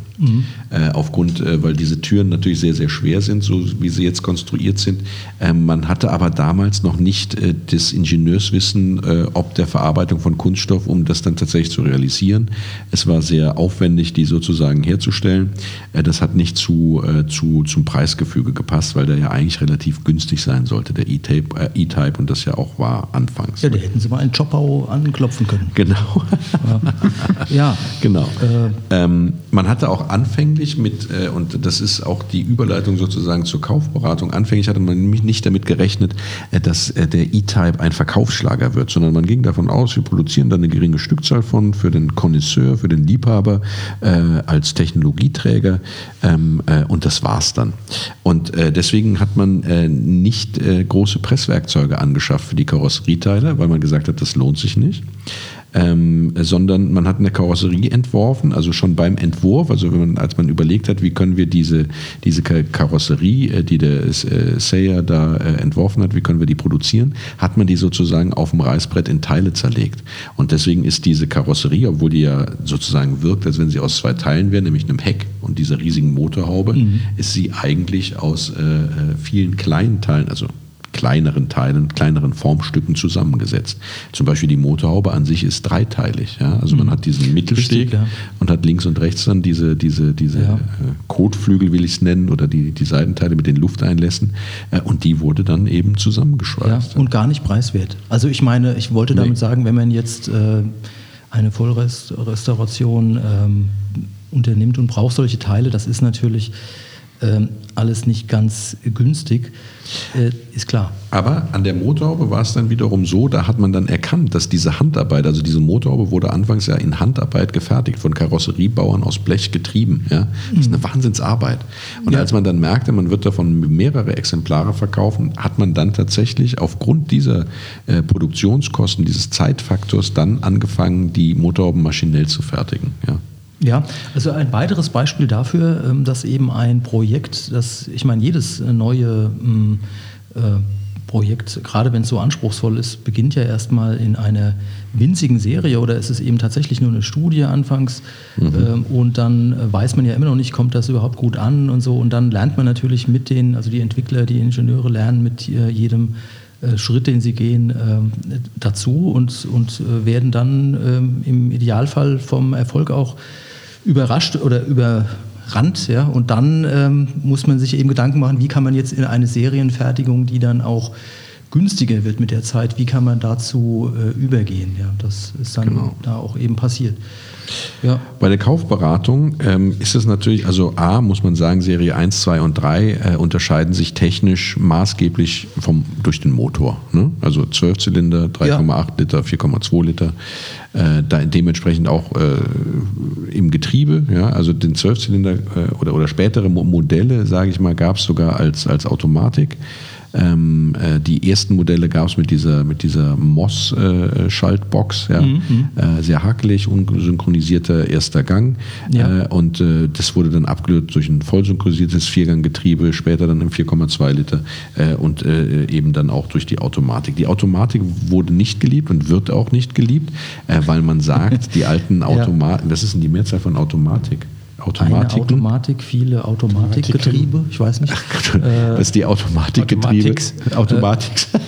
Äh, aufgrund, äh, weil diese Türen natürlich sehr, sehr schwer sind, so wie sie jetzt konstruiert sind. Ähm, man hatte aber damals noch nicht äh, das Ingenieurswissen äh, ob der Verarbeitung von Kunststoff, um das dann tatsächlich zu realisieren. Es war sehr aufwendig, die sozusagen herzustellen. Äh, das hat nicht zu, äh, zu, zum Preisgefüge gepasst, weil der ja eigentlich relativ günstig sein sollte, der E-Type, E-Type und das ja auch war anfangs. Ja, da hätten Sie mal einen Anklopfen können. Genau. Ja, Genau. Äh, ähm, man hatte auch anfänglich mit, äh, und das ist auch die Überleitung sozusagen zur Kaufberatung, anfänglich hatte man nämlich nicht damit gerechnet, äh, dass äh, der E-Type ein Verkaufsschlager wird, sondern man ging davon aus, wir produzieren dann eine geringe Stückzahl von für den Connoisseur, für den Liebhaber äh, als Technologieträger ähm, äh, und das war's dann. Und deswegen hat man nicht große Presswerkzeuge angeschafft für die Karosserieteile, weil man gesagt hat, das lohnt sich nicht ähm, sondern man hat eine Karosserie entworfen, also schon beim Entwurf, also wenn man, als man überlegt hat, wie können wir diese, diese Ka- Karosserie, äh, die der äh, Sayer da äh, entworfen hat, wie können wir die produzieren, hat man die sozusagen auf dem Reißbrett in Teile zerlegt. Und deswegen ist diese Karosserie, obwohl die ja sozusagen wirkt, als wenn sie aus zwei Teilen wäre, nämlich einem Heck und dieser riesigen Motorhaube, ist sie eigentlich aus äh, äh, vielen kleinen Teilen, also kleineren Teilen, kleineren Formstücken zusammengesetzt. Zum Beispiel die Motorhaube an sich ist dreiteilig. Ja? Also man hat diesen Mittelsteg ja. und hat links und rechts dann diese, diese, diese Ja. äh, Kotflügel, will ich es nennen, oder die, die Seitenteile mit den Lufteinlässen. Äh, und die wurde dann eben Ja, zusammengeschweißt. und gar nicht preiswert. Also ich meine, ich wollte damit Nee. sagen, wenn man jetzt äh, eine Vollrestauration ähm, unternimmt und braucht solche Teile, das ist natürlich alles nicht ganz günstig, äh, ist klar. Aber an der Motorhaube war es dann wiederum so, da hat man dann erkannt, dass diese Handarbeit, also diese Motorhaube wurde anfangs ja in Handarbeit gefertigt, von Karosseriebauern aus Blech getrieben. Ja? Das ist eine Wahnsinnsarbeit. Und als man dann merkte, man wird davon mehrere Exemplare verkaufen, hat man dann tatsächlich aufgrund dieser äh, Produktionskosten, dieses Zeitfaktors dann angefangen, die Motorhauben maschinell zu fertigen. Ja? Ja, also ein weiteres Beispiel dafür, ähm, dass eben ein Projekt, das, ich meine, jedes äh, neue ähm, äh, Projekt, gerade wenn es so anspruchsvoll ist, beginnt ja erstmal in einer winzigen Serie oder ist es eben tatsächlich nur eine Studie anfangs ähm, und dann äh, weiß man ja immer noch nicht, kommt das überhaupt gut an und so. Und dann lernt man natürlich mit den, also die Entwickler, die Ingenieure lernen mit äh, jedem äh, Schritt, den sie gehen, ähm, dazu und, und werden dann im Idealfall vom Erfolg auch überrascht oder überrannt. Ja? Und dann ähm, muss man sich eben Gedanken machen, wie kann man jetzt in eine Serienfertigung, die dann auch günstiger wird mit der Zeit, wie kann man dazu äh, übergehen? Ja, das ist dann Genau. da auch eben passiert. Ja. Bei der Kaufberatung ähm, ist es natürlich, also A, muss man sagen, Serie 1, 2 und 3 äh, unterscheiden sich technisch maßgeblich vom, durch den Motor. Ne? Also 12 Zylinder, 3,8 Liter, 4,2 Liter. Äh, da dementsprechend auch äh, im Getriebe, ja, also den 12-Zylinder äh, oder, oder spätere Mo Modelle, sage ich mal, gab es sogar als, als Automatik. Ähm, äh, die ersten Modelle gab es mit dieser, mit dieser MOS-Schaltbox, ja, äh, sehr hakelig, unsynchronisierter erster Gang. Ja. Äh, und äh, das wurde dann abgelöst durch ein voll synchronisiertes Vierganggetriebe, später dann im 4,2 Liter äh, und äh, eben dann auch durch die Automatik. Die Automatik wurde nicht geliebt und wird auch nicht geliebt, äh, weil man sagt, *laughs* die alten Automaten, was ist denn die Mehrzahl von Automatik? Eine Automatiken? Automatik, viele Automatikgetriebe, ich weiß nicht. *laughs* das ist die Automatikgetriebe. Automatiks. Automatiks. *laughs*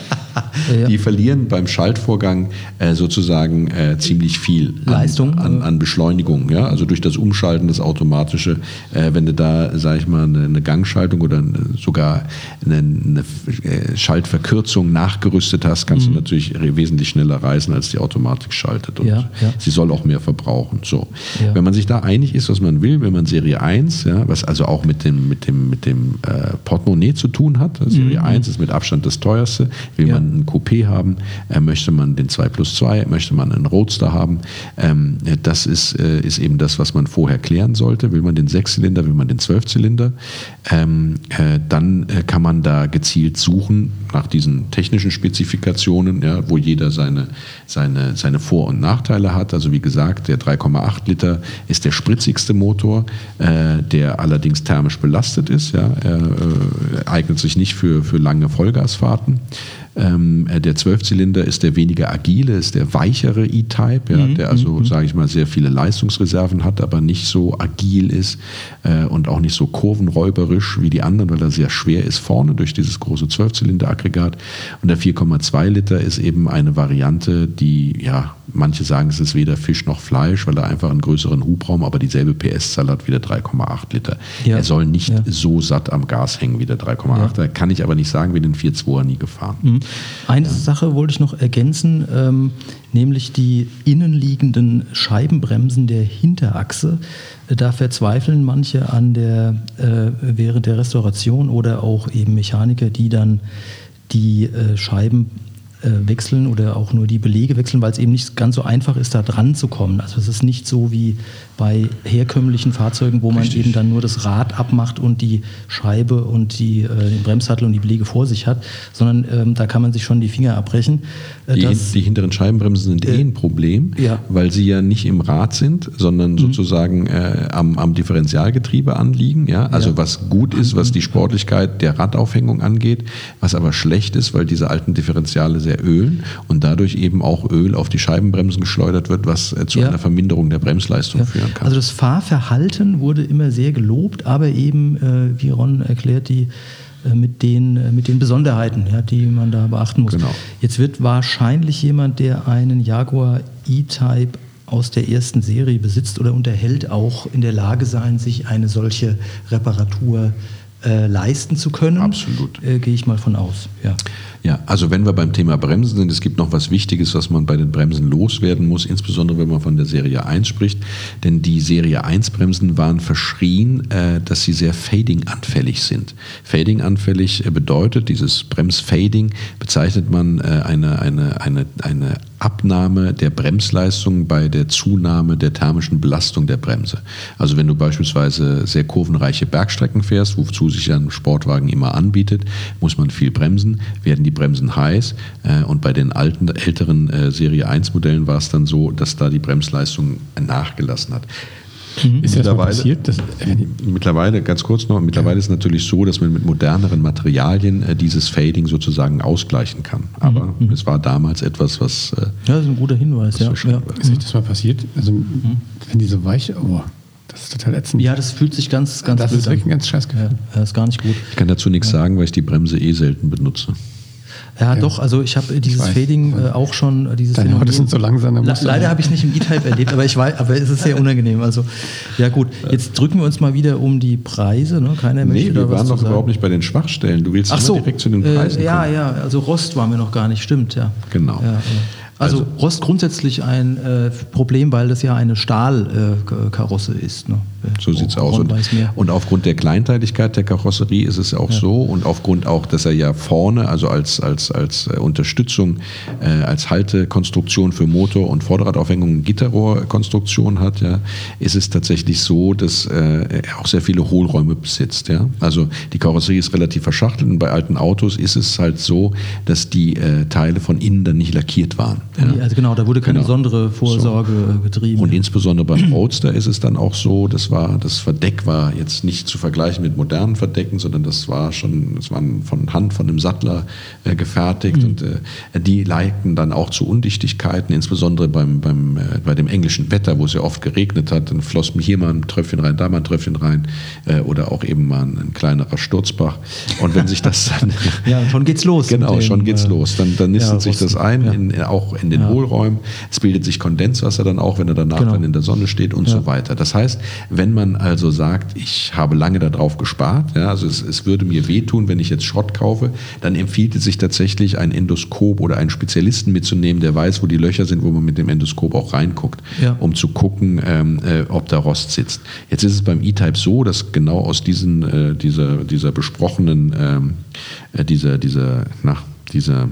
Ja. Die verlieren beim Schaltvorgang äh, sozusagen äh, ziemlich viel an, Leistung, an, an Beschleunigung. Ja? Also durch das Umschalten, das Automatische, äh, wenn du da, sag ich mal, eine, eine Gangschaltung oder eine, sogar eine, eine äh, Schaltverkürzung nachgerüstet hast, kannst du natürlich wesentlich schneller reisen, als die Automatik schaltet. Und Mhm. Ja, ja. sie soll auch mehr verbrauchen. So. Wenn man sich da einig ist, was man will, wenn man Serie 1, ja, was also auch mit dem, mit dem, mit dem äh, Portemonnaie zu tun hat, Serie 1 ist mit Abstand das teuerste, will Mhm. Man ein Coupé haben, äh, möchte man den 2 plus 2, möchte man einen Roadster haben, ähm, äh, das ist, äh, ist eben das, was man vorher klären sollte. Will man den Sechszylinder, will man den Zwölfzylinder, ähm, äh, dann äh, kann man da gezielt suchen nach diesen technischen Spezifikationen, ja, wo jeder seine, seine, seine Vor- und Nachteile hat. Also wie gesagt, der 3,8 Liter ist der spritzigste Motor, äh, der allerdings thermisch belastet ist. Ja. Eignet sich nicht für, für lange Vollgasfahrten. Ähm, äh, der Zwölfzylinder ist der weniger agile, ist der weichere E-Type, ja, der also, sage ich mal, sehr viele Leistungsreserven hat, aber nicht so agil ist äh, und auch nicht so kurvenräuberisch wie die anderen, weil er sehr schwer ist vorne durch dieses große Zwölfzylinder-Aggregat. Und der 4,2 Liter ist eben eine Variante, die, ja, manche sagen, es ist weder Fisch noch Fleisch, weil er einfach einen größeren Hubraum, aber dieselbe PS-Zahl hat wie der 3,8 Liter. Ja. Er soll nicht Ja. so satt am Gas hängen wie der 3,8. Da kann ich aber nicht sagen, wie den 4,2er nie gefahren. Mhm. Eine Sache wollte ich noch ergänzen, ähm, nämlich die innenliegenden Scheibenbremsen der Hinterachse. Da verzweifeln manche an der, äh, während der Restauration oder auch eben Mechaniker, die dann die äh, Scheiben wechseln oder auch nur die Belege wechseln, weil es eben nicht ganz so einfach ist, da dran zu kommen. Also es ist nicht so wie bei herkömmlichen Fahrzeugen, wo man Richtig. eben dann nur das Rad abmacht und die Scheibe und die, äh, den Bremssattel und die Belege vor sich hat, sondern ähm, da kann man sich schon die Finger abbrechen. Äh, Die, das- die hinteren Scheibenbremsen sind eh ein Problem, ja. weil sie ja nicht im Rad sind, sondern sozusagen äh, am, am Differentialgetriebe anliegen. Ja? Also Ja. was gut ist, was die Sportlichkeit der Radaufhängung angeht, was aber schlecht ist, weil diese alten Differentiale sehr ölen und dadurch eben auch Öl auf die Scheibenbremsen geschleudert wird, was äh, zu einer Verminderung der Bremsleistung Ja. Führen kann. Also das Fahrverhalten wurde immer sehr gelobt, aber eben, äh, wie Ron erklärt, die äh, mit den, äh, mit den Besonderheiten, ja, die man da beachten muss. Genau. Jetzt wird wahrscheinlich jemand, der einen Jaguar E-Type aus der ersten Serie besitzt oder unterhält, auch in der Lage sein, sich eine solche Reparatur äh, leisten zu können. Absolut. Äh, Gehe ich mal von aus. Ja. Ja, also wenn wir beim Thema Bremsen sind, es gibt noch was Wichtiges, was man bei den Bremsen loswerden muss, insbesondere wenn man von der Serie 1 spricht. Denn die Serie 1 Bremsen waren verschrien, äh, dass sie sehr Fading-anfällig sind. Fading-anfällig äh, bedeutet, dieses Bremsfading bezeichnet man äh, eine, eine, eine, eine Abnahme der Bremsleistung bei der Zunahme der thermischen Belastung der Bremse. Also wenn du beispielsweise sehr kurvenreiche Bergstrecken fährst, wozu sich ein Sportwagen immer anbietet, muss man viel bremsen, werden die Bremsen heiß äh, und bei den alten, älteren äh, Serie 1 Modellen war es dann so, dass da die Bremsleistung nachgelassen hat. Ist das passiert? Das, Mittlerweile, ganz kurz noch, mittlerweile ist es natürlich so, dass man mit moderneren Materialien äh, dieses Fading sozusagen ausgleichen kann. Aber es war damals etwas, was äh, ja, das ist ein guter Hinweis. Ja. Ja. ist euch das mal passiert? Also, wenn die so weich, oh, das ist total ätzend. ja, das fühlt sich ganz, ganz das blöd ist wirklich ein an. ganz scheiß Gefühl. Ja, das ist gar nicht gut. Ich kann dazu nichts sagen, weil ich die Bremse eh selten benutze. Ja, doch, also ich habe dieses weiß. Fading äh, auch schon, äh, dieses Deine Phänomen- sind so langsam, Le Leider habe ich es nicht im E-Type erlebt, aber ich weiß, aber es ist sehr unangenehm. Also, ja gut, jetzt drücken wir uns mal wieder um die Preise, ne? Keiner möchte Nee, wir waren sagen. überhaupt nicht bei den Schwachstellen. Du willst Ach so, direkt zu den Preisen äh, ja, kommen. ja, also Rost waren wir noch gar nicht, stimmt, ja. Genau. Ja, ja. Also, Rost grundsätzlich ein äh, Problem, weil das ja eine Stahlkarosse ist. Ne? So sieht's aus. Ron Und, weiß mehr. und aufgrund der Kleinteiligkeit der Karosserie ist es auch so und aufgrund auch, dass er ja vorne, also als, als, als äh, Unterstützung, äh, als Haltekonstruktion für Motor und Vorderradaufhängung Gitterrohrkonstruktion hat, ja, ist es tatsächlich so, dass äh, er auch sehr viele Hohlräume besitzt. Ja? Also die Karosserie ist relativ verschachtelt und bei alten Autos ist es halt so, dass die äh, Teile von innen dann nicht lackiert waren. Ja? Also genau, da wurde keine Genau. besondere Vorsorge äh, betrieben. Und insbesondere beim Roadster ist es dann auch so, das war, das Verdeck war jetzt nicht zu vergleichen mit modernen Verdecken, sondern das war schon, das waren von Hand von einem Sattler äh, gefertigt und äh, die leiten dann auch zu Undichtigkeiten, insbesondere beim, beim, äh, bei dem englischen Wetter, wo es ja oft geregnet hat, dann floss mir hier mal ein Tröpfchen rein, da mal ein Tröpfchen rein äh, oder auch eben mal ein, ein kleinerer Sturzbach. Und wenn sich das dann *laughs* ja, schon geht's los. Genau, dem, schon geht's äh, los. Dann, dann nistet ja, sich das ein, Ja. in, in, auch in den. Hohlräumen. Es bildet sich Kondenswasser dann auch, wenn er danach Genau. dann in der Sonne steht und Ja. so weiter. Das heißt, wenn man also sagt, ich habe lange darauf gespart, ja, also es, es würde mir wehtun, wenn ich jetzt Schrott kaufe, dann empfiehlt es sich tatsächlich, ein Endoskop oder einen Spezialisten mitzunehmen, der weiß, wo die Löcher sind, wo man mit dem Endoskop auch reinguckt, Ja. um zu gucken, ähm, äh, ob da Rost sitzt. Jetzt ist es beim E-Type so, dass genau aus diesen, äh, dieser, dieser besprochenen, ähm, äh, dieser, dieser, nach, dieser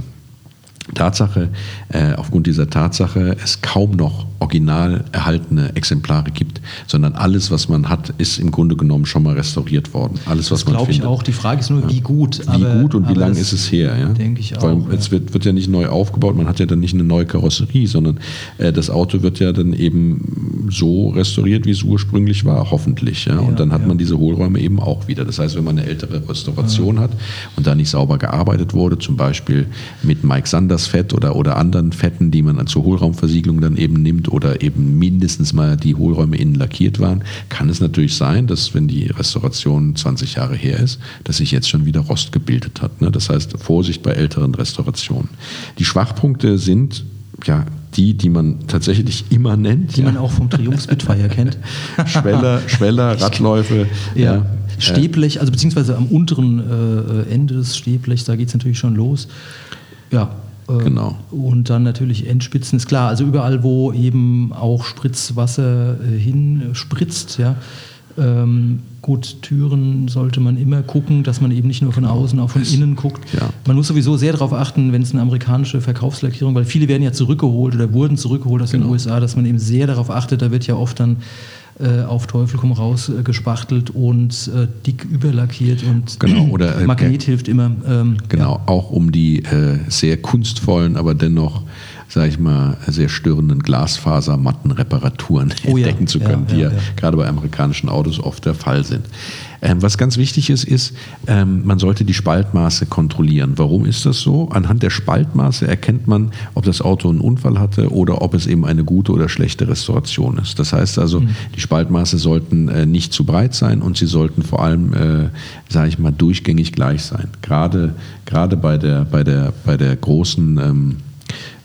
Tatsache, äh, aufgrund dieser Tatsache es kaum noch original erhaltene Exemplare gibt, sondern alles, was man hat, ist im Grunde genommen schon mal restauriert worden. Alles, was Das man glaube ich auch. Die Frage ist nur, wie gut. Wie gut und wie aber lang ist es her? Ja? Denke ich auch. Weil ja. es wird, wird ja nicht neu aufgebaut, man hat ja dann nicht eine neue Karosserie, sondern äh, das Auto wird ja dann eben so restauriert, wie es ursprünglich war, hoffentlich. Ja? Und dann hat man diese Hohlräume eben auch wieder. Das heißt, wenn man eine ältere Restauration hat und da nicht sauber gearbeitet wurde, zum Beispiel mit Mike Sanders Fett oder, oder anderen Fetten, die man zur Hohlraumversiegelung dann eben nimmt oder eben mindestens mal die Hohlräume innen lackiert waren, kann es natürlich sein, dass wenn die Restauration 20 Jahre her ist, dass sich jetzt schon wieder Rost gebildet hat. Ne? Das heißt, Vorsicht bei älteren Restaurationen. Die Schwachpunkte sind ja die, die man tatsächlich immer nennt. die ja. man auch vom Triumph Spitfire *laughs* kennt. Schweller, Schweller, Radläufe. Ja. Stehblech, also beziehungsweise am unteren äh, Ende des Stehblechs, da geht es natürlich schon los. Ja. äh, Genau. Und dann natürlich Endspitzen, ist klar. Also überall, wo eben auch Spritzwasser äh, hinspritzt, ja. Ähm, gut, Türen sollte man immer gucken, dass man eben nicht nur von außen, auch von innen guckt. Ja. Man muss sowieso sehr darauf achten, wenn es eine amerikanische Verkaufslackierung, weil viele werden ja zurückgeholt oder wurden zurückgeholt aus Genau. den USA, dass man eben sehr darauf achtet. Da wird ja oft dann äh, auf Teufel komm raus äh, gespachtelt und äh, dick überlackiert und Genau, oder, äh, Magnet hilft immer. Ähm, Genau, auch um die äh, sehr kunstvollen, aber dennoch, sage ich mal, sehr störenden Glasfasermattenreparaturen Oh ja, entdecken zu ja, können, die ja, ja, ja. gerade bei amerikanischen Autos oft der Fall sind. Ähm, was ganz wichtig ist, ist, ähm, man sollte die Spaltmaße kontrollieren. Warum ist das so? Anhand der Spaltmaße erkennt man, ob das Auto einen Unfall hatte oder ob es eben eine gute oder schlechte Restauration ist. Das heißt also, Mhm. die Spaltmaße sollten äh, nicht zu breit sein und sie sollten vor allem, äh, sage ich mal, durchgängig gleich sein. Gerade, gerade bei, der, bei, der, bei der großen ähm,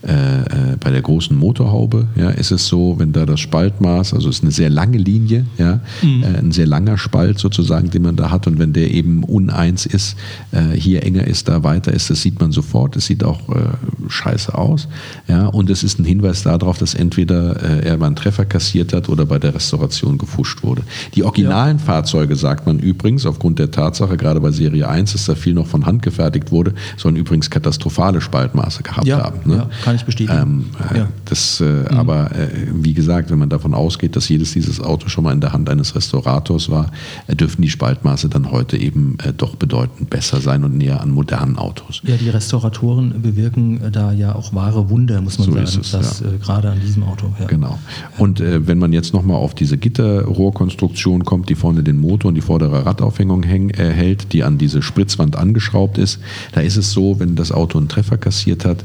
äh, äh, bei der großen Motorhaube ja, ist es so, wenn da das Spaltmaß, also es ist eine sehr lange Linie, ja, äh, ein sehr langer Spalt sozusagen, den man da hat und wenn der eben uneins ist, äh, hier enger ist, da weiter ist, das sieht man sofort, es sieht auch äh, scheiße aus ja, und es ist ein Hinweis darauf, dass entweder äh, er mal einen Treffer kassiert hat oder bei der Restauration gefuscht wurde. Die originalen Fahrzeuge, sagt man übrigens, aufgrund der Tatsache, gerade bei Serie 1, dass da viel noch von Hand gefertigt wurde, sollen übrigens katastrophale Spaltmaße gehabt Ja, haben. Ne? ja, kann ich bestätigen. Ähm, äh, Ja. das, äh, Aber äh, wie gesagt, wenn man davon ausgeht, dass jedes dieses Auto schon mal in der Hand eines Restaurators war, äh, dürfen die Spaltmaße dann heute eben äh, doch bedeutend besser sein und näher an modernen Autos. Ja, die Restauratoren bewirken da ja auch wahre Wunder, muss man So sagen. ist es, ja. gerade an diesem Auto. Ja. Genau. Und wenn man jetzt nochmal auf diese Gitterrohrkonstruktion kommt, die vorne den Motor und die vordere Radaufhängung häng, hält, die an diese Spritzwand angeschraubt ist, da ist es so, wenn das Auto einen Treffer kassiert hat,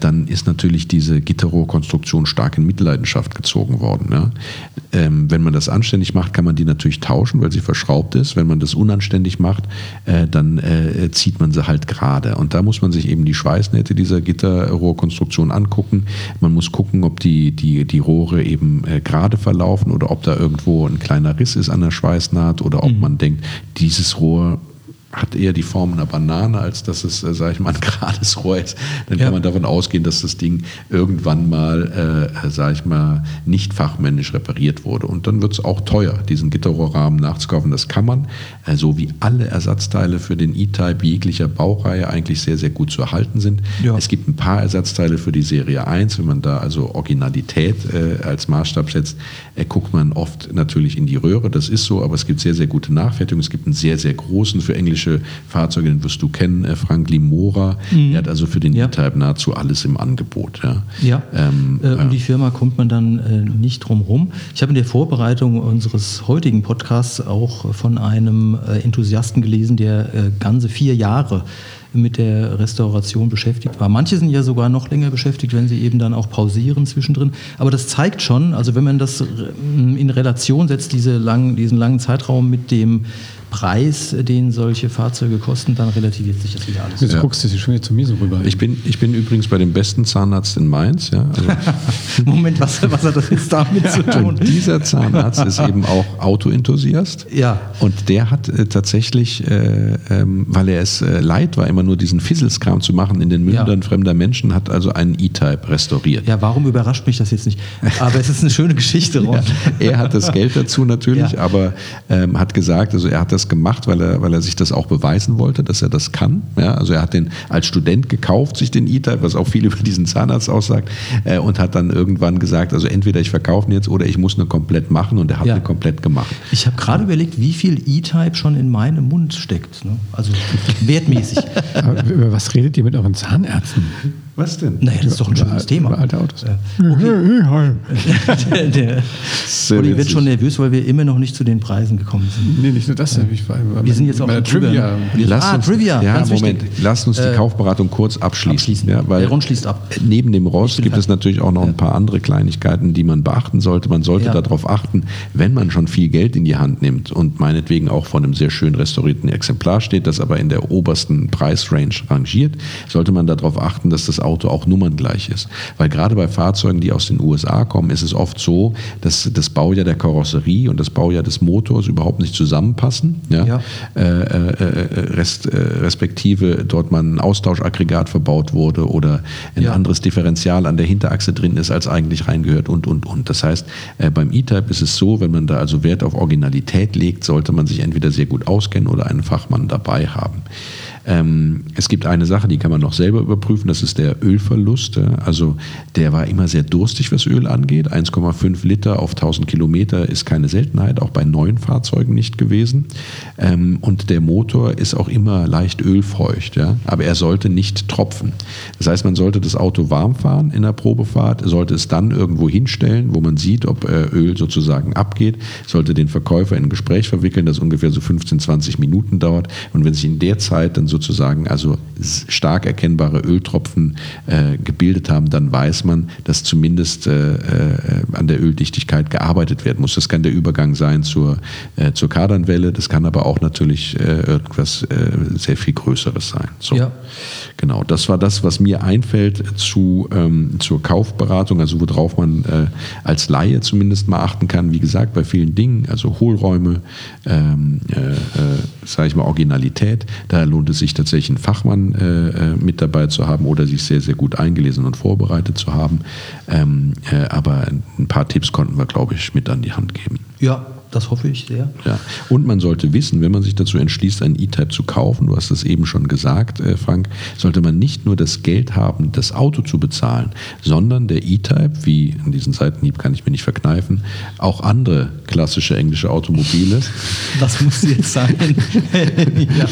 dann ist natürlich diese Gitterrohrkonstruktion stark in Mitleidenschaft gezogen worden. Ja. Ähm, wenn man das anständig macht, kann man die natürlich tauschen, weil sie verschraubt ist. Wenn man das unanständig macht, äh, dann äh, zieht man sie halt gerade. Und da muss man sich eben die Schweißnähte dieser Gitterrohrkonstruktion angucken. Man muss gucken, ob die, die, die Rohre eben äh, gerade verlaufen oder ob da irgendwo ein kleiner Riss ist an der Schweißnaht oder ob mhm. man denkt, dieses Rohr hat eher die Form einer Banane, als dass es, äh, sage ich mal, ein gerades Rohr ist. Dann ja. kann man davon ausgehen, dass das Ding irgendwann mal, äh, sage ich mal, nicht fachmännisch repariert wurde. Und dann wird es auch teuer, diesen Gitterrohrrahmen nachzukaufen. Das kann man, äh, so wie alle Ersatzteile für den E-Type jeglicher Baureihe eigentlich sehr, sehr gut zu erhalten sind. Ja. Es gibt ein paar Ersatzteile für die Serie 1. Wenn man da also Originalität äh, als Maßstab setzt, äh, guckt man oft natürlich in die Röhre. Das ist so, aber es gibt sehr, sehr gute Nachfertigungen. Es gibt einen sehr, sehr großen für englische englische Fahrzeuge, den wirst du kennen, äh, Frank Limora. Mhm. Der hat also für den ja. E-Type nahezu alles im Angebot. Ja, ja. Ähm, äh, um die Firma kommt man dann äh, nicht drum rum. Ich habe in der Vorbereitung unseres heutigen Podcasts auch von einem äh, Enthusiasten gelesen, der äh, ganze vier Jahre mit der Restauration beschäftigt war. Manche sind ja sogar noch länger beschäftigt, wenn sie eben dann auch pausieren zwischendrin. Aber das zeigt schon, also wenn man das in Relation setzt, diese lang, diesen langen Zeitraum mit dem Preis, den solche Fahrzeuge kosten, dann relativiert sich das wieder alles. Jetzt ja. guckst du schon wieder zu mir so rüber. Ich bin, ich bin übrigens bei dem besten Zahnarzt in Mainz. Ja, also *laughs* Moment, was, was hat das jetzt damit zu tun? Und dieser Zahnarzt ist eben auch Autoenthusiast. Ja. Und der hat äh, tatsächlich, äh, ähm, weil er es äh, leid war, immer nur diesen Fisselskram zu machen in den Mündern ja. fremder Menschen, hat also einen E-Type restauriert. Ja, warum überrascht mich das jetzt nicht? Aber es ist eine schöne Geschichte, Ron. *laughs* Ja, er hat das Geld dazu natürlich, aber ähm, hat gesagt, also er hat das gemacht, weil er, weil er sich das auch beweisen wollte, dass er das kann. Ja, also er hat den als Student gekauft, sich den E-Type, was auch viel *laughs* über diesen Zahnarzt aussagt, äh, und hat dann irgendwann gesagt, also entweder ich verkaufe ihn jetzt oder ich muss eine komplett machen und er hat ja. eine komplett gemacht. Ich habe gerade überlegt, wie viel E-Type schon in meinem Mund steckt. Ne? Also wertmäßig. *laughs* Aber über was redet ihr mit euren Zahnärzten? Was denn? Naja, das ist doch ein schönes Thema. Über alte Autos. Okay. *laughs* der, der Uli wird schon nervös, weil wir immer noch nicht zu den Preisen gekommen sind. Nee, nicht nur das. Ich war, wir sind jetzt auch bei Trivia. Lass ah, uns, Trivia. Ja, Moment. Wichtig. Lass uns die äh, Kaufberatung kurz abschließen. abschließen. Ja, weil der Ron schließt ab. Neben dem Rost gibt es natürlich auch noch ein paar andere Kleinigkeiten, die man beachten sollte. Man sollte ja. darauf achten, wenn man schon viel Geld in die Hand nimmt und meinetwegen auch von einem sehr schön restaurierten Exemplar steht, das aber in der obersten Preisrange rangiert, sollte man darauf achten, dass das Auto auch nummerngleich ist. Weil gerade bei Fahrzeugen, die aus den USA kommen, ist es oft so, dass das Baujahr der Karosserie und das Baujahr des Motors überhaupt nicht zusammenpassen. Ja? ja. Äh, äh, äh rest, äh, respektive dort mal ein Austauschaggregat verbaut wurde oder ein ja. anderes Differential an der Hinterachse drin ist, als eigentlich reingehört und, und, und. Das heißt, äh, beim E-Type ist es so, wenn man da also Wert auf Originalität legt, sollte man sich entweder sehr gut auskennen oder einen Fachmann dabei haben. Ähm, es gibt eine Sache, die kann man noch selber überprüfen, das ist der Ölverlust. Also der war immer sehr durstig, was Öl angeht. 1,5 Liter auf 1000 Kilometer ist keine Seltenheit, auch bei neuen Fahrzeugen nicht gewesen. Ähm, und der Motor ist auch immer leicht ölfeucht, ja? aber er sollte nicht tropfen. Das heißt, man sollte das Auto warm fahren in der Probefahrt, sollte es dann irgendwo hinstellen, wo man sieht, ob äh, Öl sozusagen abgeht, sollte den Verkäufer in ein Gespräch verwickeln, das ungefähr so 15, 20 Minuten dauert. Und wenn sich in der Zeit dann so sozusagen also stark erkennbare Öltropfen äh, gebildet haben, dann weiß man, dass zumindest äh, äh, an der Öldichtigkeit gearbeitet werden muss. Das kann der Übergang sein zur, äh, zur Kardanwelle, das kann aber auch natürlich äh, irgendwas sehr viel Größeres sein. So. Ja. Genau, das war das, was mir einfällt zu, ähm, zur Kaufberatung, also worauf man als Laie zumindest mal achten kann. Wie gesagt, bei vielen Dingen, also Hohlräume, ähm, sage ich mal, Originalität, da lohnt es sich tatsächlich einen Fachmann äh, äh, mit dabei zu haben oder sich sehr, sehr gut eingelesen und vorbereitet zu haben. Ähm, äh, aber ein paar Tipps konnten wir, glaube ich, mit an die Hand geben. Ja, das hoffe ich sehr. Ja. Und man sollte wissen, wenn man sich dazu entschließt, einen E-Type zu kaufen, du hast es eben schon gesagt, äh, Frank, sollte man nicht nur das Geld haben, das Auto zu bezahlen, sondern der E-Type, wie in diesen Seitenhieb kann ich mir nicht verkneifen, auch andere klassische englische Automobile. *laughs* Was muss jetzt sein? *laughs* ja.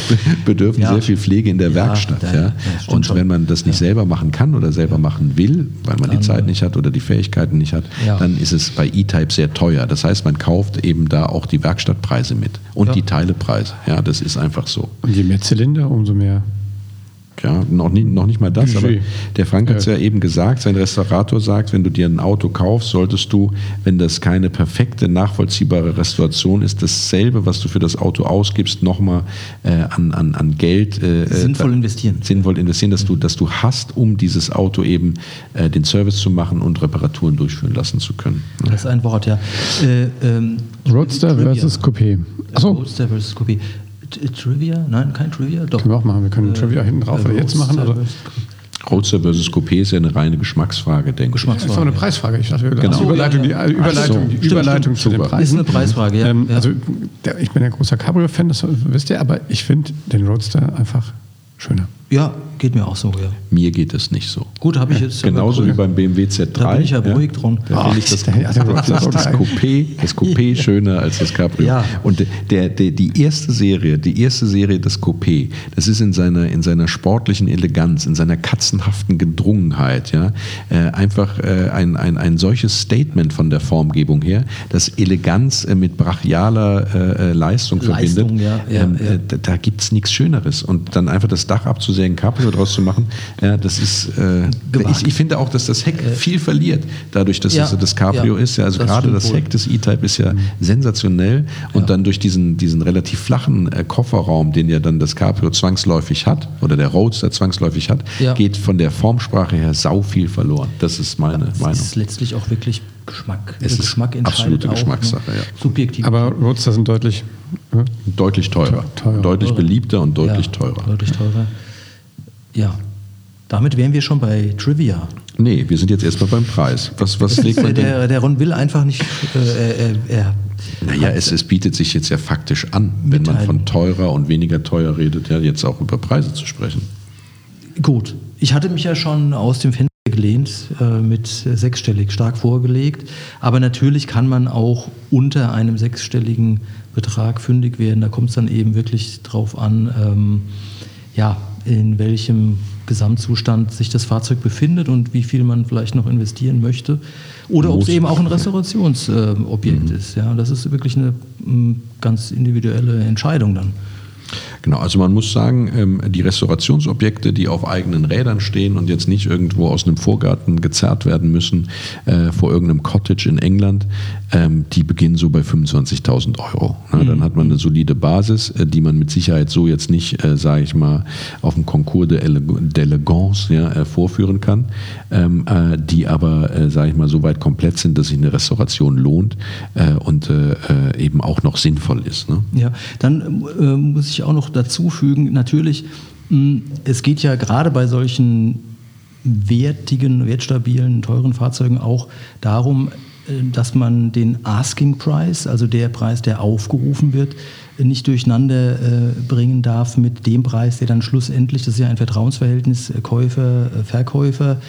Bedürfen ja. sehr viel Pflege in der ja, Werkstatt. Ja, Und wenn man das nicht selber machen kann oder selber machen will, weil man dann, die Zeit nicht hat oder die Fähigkeiten nicht hat, dann ist es bei E-Type sehr teuer. Das heißt, man kauft eben da auch die Werkstattpreise mit und ja. die Teilepreise. Ja, das ist einfach so. Und je mehr Zylinder, umso mehr Ja, noch, nie, noch nicht mal das, Budget. aber der Frank hat es ja. eben gesagt, sein Restaurator sagt, wenn du dir ein Auto kaufst, solltest du, wenn das keine perfekte, nachvollziehbare Restauration ist, dasselbe, was du für das Auto ausgibst, nochmal äh, an, an, an Geld äh, Sinnvoll da- investieren. sinnvoll investieren, dass du, dass du hast, um dieses Auto eben äh, den Service zu machen und Reparaturen durchführen lassen zu können. Das ist ein Wort, ja. Äh, ähm, Roadster versus Coupé. Achso, Roadster versus Coupé. Trivia? Nein, kein Trivia? Doch. können wir auch machen. Wir können Äh, Trivia hinten drauf äh, oder jetzt machen. Roadster Also, versus- Roadster versus Coupé ist ja eine reine Geschmacksfrage, denke ich. das ist doch eine Preisfrage. Ich dachte, Genau. die Überleitung, die Ach so, Überleitung, die stimmt, Überleitung stimmt, zu den super. Preisen. Ist eine Preisfrage, ja. Ähm, ja. Also, der, ich bin ja großer Cabrio-Fan, das wisst ihr, aber ich finde den Roadster einfach schöner. Ja, geht mir auch so, ja. Mir geht es nicht so. Gut, habe ich jetzt. Genauso wie beim BMW Z3. Da bin ich ja beruhigt dran. Da finde ich das, das, geil. Coupé, das Coupé schöner als das Cabrio. Ja. Und der, der, die erste Serie, die erste Serie des Coupé, das ist in seiner, in seiner sportlichen Eleganz, in seiner katzenhaften Gedrungenheit, ja, äh, einfach äh, ein, ein, ein solches Statement von der Formgebung her, das Eleganz äh, mit brachialer äh, äh, Leistung, Leistung, verbindet. ja, ja, ähm, ja. Äh, da gibt es nichts Schöneres. Und dann einfach das Dach abzusägen, Cabrio draus zu machen, ja, das ist, äh, ich, ich finde auch, dass das Heck viel verliert, dadurch, dass Ja, es das Cabrio ja, ist. Ja, also das gerade das. Heck des E-Type ist ja sensationell und dann durch diesen, diesen relativ flachen äh, Kofferraum, den ja dann das Cabrio zwangsläufig hat oder der Roadster zwangsläufig hat, Ja. geht von der Formsprache her sau viel verloren. Das ist meine Es Meinung. ist letztlich auch wirklich Geschmack. Es Der ist Geschmack entscheidet absolute auch, Geschmackssache, ne? ja. Subjektiv. Aber Roadster sind deutlich. Ja, Deutlich teurer. Teurer. Deutlich beliebter und deutlich ja, teurer. Deutlich teurer. Ja. Damit wären wir schon bei Trivia. Nee, wir sind jetzt erstmal beim Preis. Was, was legt man denn? Der, der Ron will einfach nicht. Äh, er, er, Naja, es, es bietet sich jetzt ja faktisch an, wenn man von teurer und weniger teuer redet, ja jetzt auch über Preise zu sprechen. Gut, ich hatte mich ja schon aus dem Fenster gelehnt, äh, mit sechsstellig stark vorgelegt. Aber natürlich kann man auch unter einem sechsstelligen Betrag fündig werden. Da kommt es dann eben wirklich drauf an, ähm, ja, in welchem Gesamtzustand sich das Fahrzeug befindet und wie viel man vielleicht noch investieren möchte. Oder ob es eben auch ein Restaurationsobjekt äh, Objekt ist. Ja, das ist wirklich eine mh, ganz individuelle Entscheidung dann. Genau, also man muss sagen, ähm, die Restaurationsobjekte, die auf eigenen Rädern stehen und jetzt nicht irgendwo aus einem Vorgarten gezerrt werden müssen äh, vor irgendeinem Cottage in England, ähm, die beginnen so bei 25.000 Euro. Na, Dann hat man eine solide Basis, äh, die man mit Sicherheit so jetzt nicht, äh, sage ich mal, auf dem Ele- d'Elegance ja, vorführen kann, ähm, äh, die aber, sage ich mal, so weit komplett sind, dass sich eine Restauration lohnt und eben auch noch sinnvoll ist. Ne? Ja, dann muss ich auch noch dazu fügen, natürlich, mh, es geht ja gerade bei solchen wertigen, wertstabilen, teuren Fahrzeugen auch darum, äh, dass man den Asking Price, also der Preis, der aufgerufen wird, nicht durcheinander äh, bringen darf mit dem Preis, der dann schlussendlich, das ist ja ein Vertrauensverhältnis, äh, Käufer, Verkäufer,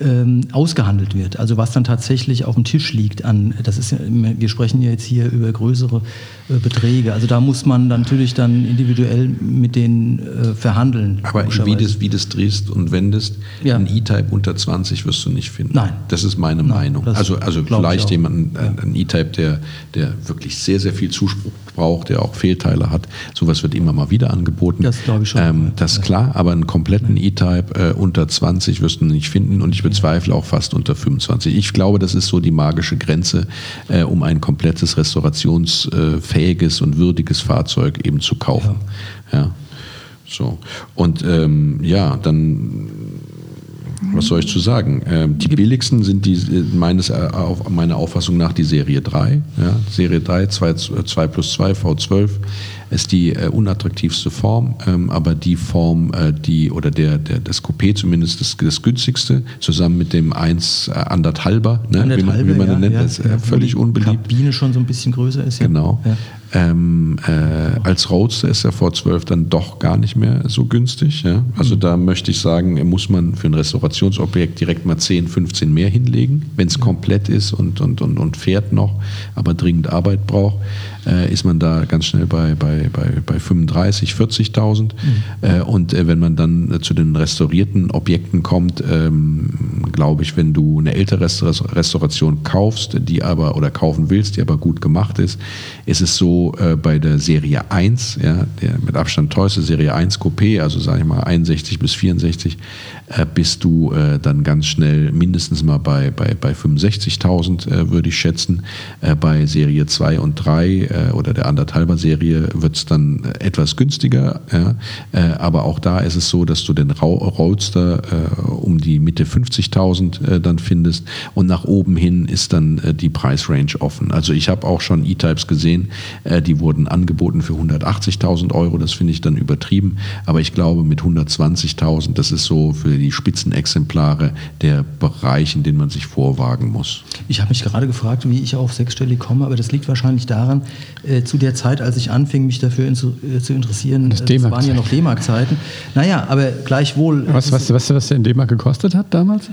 ähm, ausgehandelt wird. Also was dann tatsächlich auf dem Tisch liegt an, das ist wir sprechen ja jetzt hier über größere äh, Beträge. Also da muss man dann natürlich dann individuell mit denen äh, verhandeln. Aber wie das, wie das drehst und wendest, Ja. ein E-Type unter 20 wirst du nicht finden. Nein. Das ist meine Nein, Meinung. Also, also vielleicht jemanden, ein, ein E-Type, der, der wirklich sehr, sehr viel Zuspruch braucht, der auch Fehlteile hat. Sowas wird immer mal wieder angeboten. Das glaube ich schon. Ähm, das ist klar, aber einen kompletten E-Type äh, unter 20 wirst du nicht finden und ich bezweifle auch fast unter 25. Ich glaube, das ist so die magische Grenze, äh, um ein komplettes restaurationsfähiges und würdiges Fahrzeug eben zu kaufen. Ja. So. Und ähm, ja, dann was soll ich zu sagen? Ähm, die billigsten sind die, äh, meines, äh, auf, meiner Auffassung nach die Serie 3. Ja? Serie 3, 2, 2 plus 2, V12 ist die äh, unattraktivste Form, ähm, aber die Form, äh, die oder der, der, das Coupé zumindest das, das günstigste, zusammen mit dem 1 äh, anderthalber, ne? wie man, wie Anderthalbe, man ja, nennt, ja, das ist äh, völlig wo die unbeliebt. Kabine schon so ein bisschen größer ist. Ja. Genau. Ähm, äh, als Roadster ist der V12 dann doch gar nicht mehr so günstig. Ja? Also da möchte ich sagen, muss man für ein Restaurationsobjekt direkt mal 10, 15 mehr hinlegen. Wenn es komplett ist und, und, und, und fährt noch, aber dringend Arbeit braucht, äh, ist man da ganz schnell bei, bei, bei, bei 35, 40.000. Äh, und äh, wenn man dann äh, zu den restaurierten Objekten kommt, ähm, glaube ich, wenn du eine ältere Restaur- Restauration kaufst, die aber oder kaufen willst, die aber gut gemacht ist, ist es so äh, bei der Serie 1, ja, der mit Abstand teuerste Serie 1 Coupé, also sage ich mal 61 bis 64, äh, bist du äh, dann ganz schnell mindestens mal bei, bei, bei 65.000, äh, würde ich schätzen. Bei Serie 2 und 3 äh, oder der anderthalber Serie wird es dann etwas günstiger. Aber auch da ist es so, dass du den Roadster um die Mitte 50.000 äh, dann findest und nach oben hin ist dann die Preisrange offen. Also ich habe auch schon E-Types gesehen, die wurden angeboten für 180.000 Euro. Das finde ich dann übertrieben. Aber ich glaube mit 120.000, das ist so für die Spitzenexemplare der Bereich, in den man sich vorwagen muss. Ich habe mich gerade gefragt, wie ich auf sechsstellig komme, aber das liegt wahrscheinlich daran, äh, zu der Zeit, als ich anfing, mich dafür in, zu, äh, zu interessieren, Das äh, das waren ja noch D-Mark-Zeiten. Naja, aber gleichwohl. Was, was, weißt du, was der in D-Mark gekostet hat damals?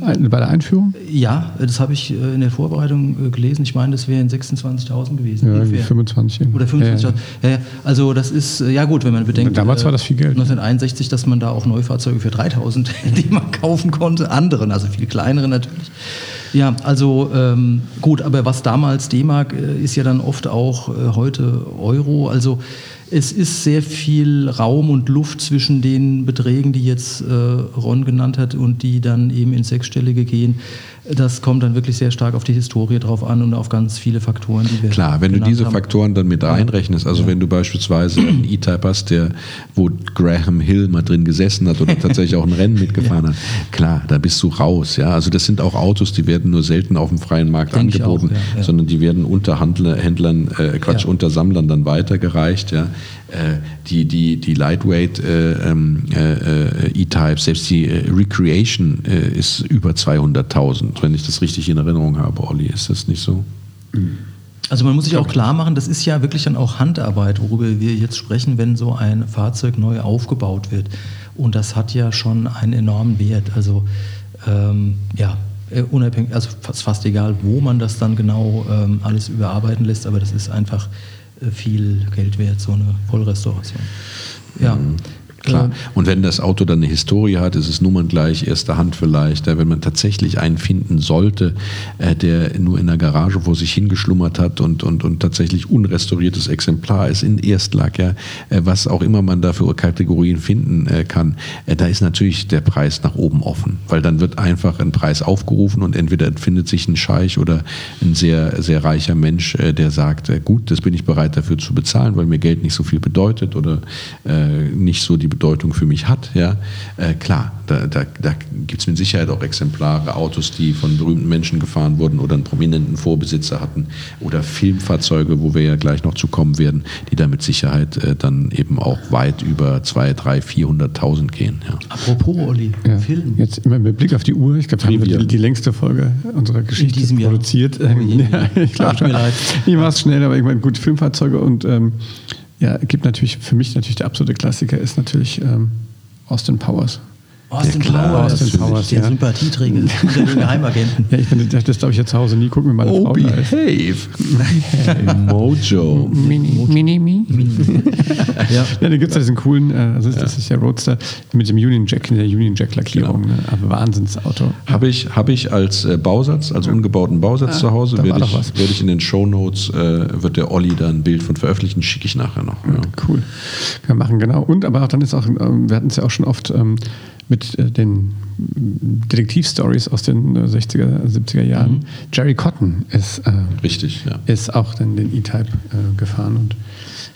Bei der Einführung? Ja, das habe ich äh, in der Vorbereitung äh, gelesen. Ich meine, das wären 26.000 gewesen. Ja, irgendwie ungefähr. 25. irgendwie. Oder 25.000. Ja, ja. Ja, ja. Also das ist, äh, ja gut, wenn man bedenkt. Damals äh, war das viel Geld. 1961, dass man da auch Neufahrzeuge für 3.000 D-Mark *laughs* kaufen konnte. Anderen, also viel kleinere natürlich. Ja, also ähm, gut, aber was damals D-Mark äh, ist ja dann oft auch äh, heute Euro. Also es ist sehr viel Raum und Luft zwischen den Beträgen, die jetzt äh, Ron genannt hat und die dann eben ins Sechsstellige gehen. Das kommt dann wirklich sehr stark auf die Historie drauf an und auf ganz viele Faktoren, die wir Klar, wenn du diese haben. Faktoren dann mit reinrechnest, also wenn du beispielsweise einen *clears throat* E-Type hast, der, wo Graham Hill mal drin gesessen hat oder tatsächlich auch ein Rennen *laughs* mitgefahren hat, klar, da bist du raus. Ja, also das sind auch Autos, die werden nur selten auf dem freien Markt Denk angeboten, auch, ja, ja. sondern die werden unter Handler, Händlern, äh, Quatsch, Ja. unter Sammlern dann weitergereicht. Ja, äh, die die die Lightweight äh, ähm, äh, äh, E-Type, selbst die äh, Recreation ist über 200.000, wenn ich das richtig in Erinnerung habe. Olli, ist das nicht so? Also man muss sich auch klar machen, das ist ja wirklich dann auch Handarbeit, worüber wir jetzt sprechen, wenn so ein Fahrzeug neu aufgebaut wird. Und das hat ja schon einen enormen Wert. Also ähm, ja, äh, unabhängig, also fast, fast egal, wo man das dann genau ähm, alles überarbeiten lässt, aber das ist einfach äh, viel Geld wert, so eine Vollrestauration. Ja. Klar. Äh, Und wenn das Auto dann eine Historie hat, ist es nummerngleich, erster Hand vielleicht. Ja, wenn man tatsächlich einen finden sollte, äh, der nur in der Garage vor sich hingeschlummert hat und, und, und tatsächlich unrestauriertes Exemplar ist in Erstlack, ja, äh, was auch immer man da für Kategorien finden äh, kann, da ist natürlich der Preis nach oben offen. Weil dann wird einfach ein Preis aufgerufen und entweder findet sich ein Scheich oder ein sehr, sehr reicher Mensch, der sagt, gut, das bin ich bereit dafür zu bezahlen, weil mir Geld nicht so viel bedeutet oder nicht so die Bedeutung für mich hat. Ja, äh, klar, da, da, da gibt es mit Sicherheit auch Exemplare, Autos, die von berühmten Menschen gefahren wurden oder einen prominenten Vorbesitzer hatten oder Filmfahrzeuge, wo wir ja gleich noch zu kommen werden, die da mit Sicherheit äh, dann eben auch weit über 2.000, 300.000, 400.000 gehen. Ja. apropos, Olli, Ja. Film. Jetzt immer mit Blick auf die Uhr. Ich glaube, haben wir die, die längste Folge unserer Geschichte diesem Jahr. produziert. Oh je. *laughs* ja, ich glaube. *laughs* Ich mache es schnell, aber ich meine, gut, Filmfahrzeuge und ähm, ja, gibt natürlich, für mich natürlich der absolute Klassiker ist natürlich ähm, Austin Powers. Austin Ja, Powers, Austin Powers, der ja. Sympathieträger unter den Geheimagenten. Ja, ich meine, das, das darf ich ja zu Hause nie gucken, wenn meine Oh, Frau da ist. behave! Mojo. Mini, mini, mini. *laughs* Ja. Ja, da gibt es ja diesen coolen, äh, also das ist der Roadster mit dem Union Jack, der Union Jack Lackierung. Genau. Ne? Aber Wahnsinnsauto. Habe ich, hab ich als äh, Bausatz, als ungebauten Bausatz Ah, zu Hause, werde ich, was. werd ich in den Shownotes, äh, wird der Olli da ein Bild von veröffentlichen, schicke ich nachher noch. Ja. Cool. Kann man machen, genau. Und aber auch dann ist auch, ähm, wir hatten es ja auch schon oft ähm, mit äh, den Detektivstories aus den äh, 60er, 70er Jahren. Jerry Cotton ist, äh, Richtig, ja. ist auch dann den E-Type äh, gefahren. Und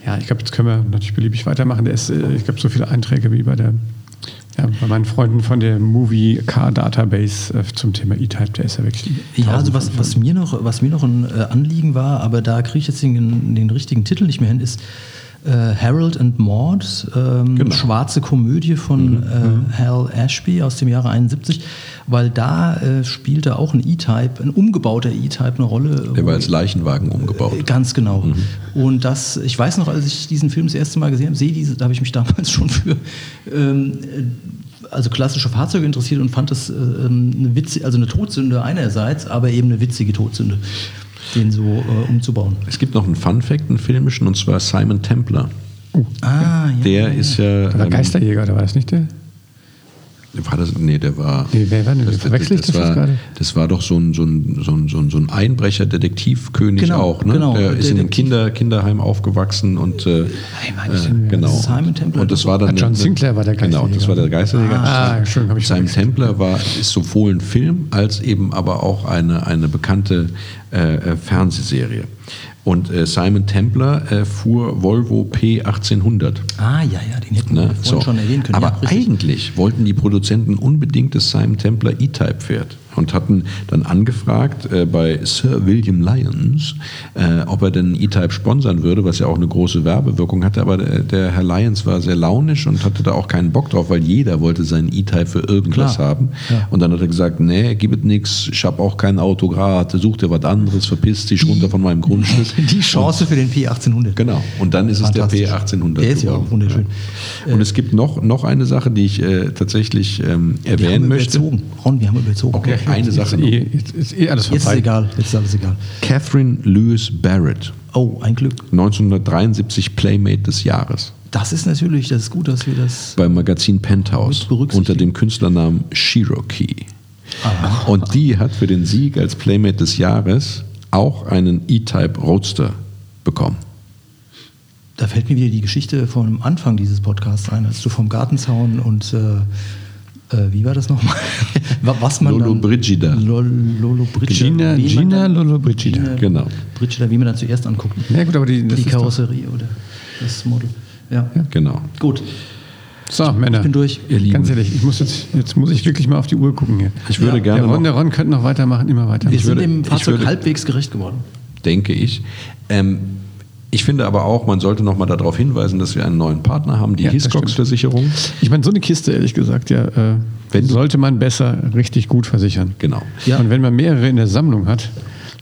ja, ich glaube, jetzt können wir natürlich beliebig weitermachen. Der ist, äh, ich glaube, so viele Einträge wie bei der ja, bei meinen Freunden von der Movie Car Database äh, zum Thema E-Type, der ist ja wirklich. Ja, also was, was, mir noch, was mir noch ein äh, Anliegen war, aber da kriege ich jetzt den, den richtigen Titel nicht mehr hin, ist äh, Harold and Maud, ähm, Genau. schwarze Komödie von äh, Hal Ashby aus dem Jahre 71, weil da äh, spielte auch ein E-Type, ein umgebauter E-Type eine Rolle. Der war als Leichenwagen umgebaut. Ganz genau. Und das, ich weiß noch, als ich diesen Film das erste Mal gesehen habe, sehe diese, da habe ich mich *laughs* damals schon für ähm, äh, also klassische Fahrzeuge interessiert und fand das äh, ähm, eine witzige, also eine Todsünde einerseits, aber eben eine witzige Todsünde, den so äh, umzubauen. Es gibt noch einen Fun-Fact, einen filmischen, und zwar Simon Templer. Ah, ja. Der ist ja. Der war ähm, Geisterjäger, oder war das nicht der? War das, nee, der war. Nee, wer war denn? das, Verwechsel ich das, war, gerade? das war doch so ein, so ein, so ein, so ein, so ein Einbrecher-Detektivkönig Genau, auch, ne? genau, Der ist in einem. Kinder, Kinderheim aufgewachsen und äh, denn, äh, genau. Simon Templar. Und das war dann Ah, John Sinclair war der Genau, Geisterjäger. das war der Geisterjäger. Ah, Entschuldigung, hab ich Simon. Templar war, ist sowohl ein Film als eben aber auch eine, eine bekannte äh, äh, Fernsehserie. Und äh, Simon Templar äh, fuhr Volvo P1800. Ah, ja, ja, den hätten wir Ne? vorhin So. schon erwähnen können. Aber ja, eigentlich wollten die Produzenten unbedingt das Simon Templar E-Type-Pferd und hatten dann angefragt äh, bei Sir William Lyons, äh, ob er denn E-Type sponsern würde, was ja auch eine große Werbewirkung hatte. Aber der, der Herr Lyons war sehr launisch und hatte da auch keinen Bock drauf, weil jeder wollte seinen E-Type für irgendwas Klar. haben. Ja. Und dann hat er gesagt, nee, gib es nix, ich habe auch kein Auto gerade, such dir was anderes, verpiss dich runter von meinem Grundstück. *laughs* Die Chance für den P1800. Genau. Und dann ist es der Fantastisch. P1800. Der ist ja auch wunderschön. Und es gibt noch, noch eine Sache, die ich äh, tatsächlich ähm, Wir erwähnen haben möchte. überzogen. Ron, wir haben überzogen. Okay, eine Sache Ist eh, jetzt ist eh alles Jetzt ist vorbei. egal. Jetzt ist alles egal. Catherine Lewis Barrett, Oh, ein Glück. 1973 Playmate des Jahres Das ist natürlich, das ist gut, dass wir das. beim Magazin Penthouse unter dem Künstlernamen Cherokee. Und die hat für den Sieg als Playmate des Jahres auch einen E-Type Roadster bekommen. Da fällt mir wieder die Geschichte vom Anfang dieses Podcasts ein, als du vom Gartenzaun und äh, äh, wie war das nochmal? *laughs* Wa- Was man Lolo dann, Brigida. Lol, Lolo Brigida. Gina- Gina dann- Lolo Brigida. Gina Genau. Brigida, wie man dann zuerst anguckt. Ja gut, aber die, das die ist doch- Karosserie oder das Model. Ja. Genau. Gut. So, Männer. Ich bin durch. Ihr Lieben. Ganz ehrlich, ich muss jetzt, jetzt muss ich wirklich mal auf die Uhr gucken hier. Ich würde Ja, gerne Der Ron, der Ron könnte noch weitermachen, immer weiter. Wir Ich sind würde, dem ich Fahrzeug würde- halbwegs gerecht geworden. denke ich. Ähm, ich finde aber auch, man sollte noch mal darauf hinweisen, dass wir einen neuen Partner haben, die Ja, Hiscox-Versicherung. ich meine, so eine Kiste, ehrlich gesagt, ja, äh, Wenn sollte man besser richtig gut versichern. Genau. Ja. Und wenn man mehrere in der Sammlung hat,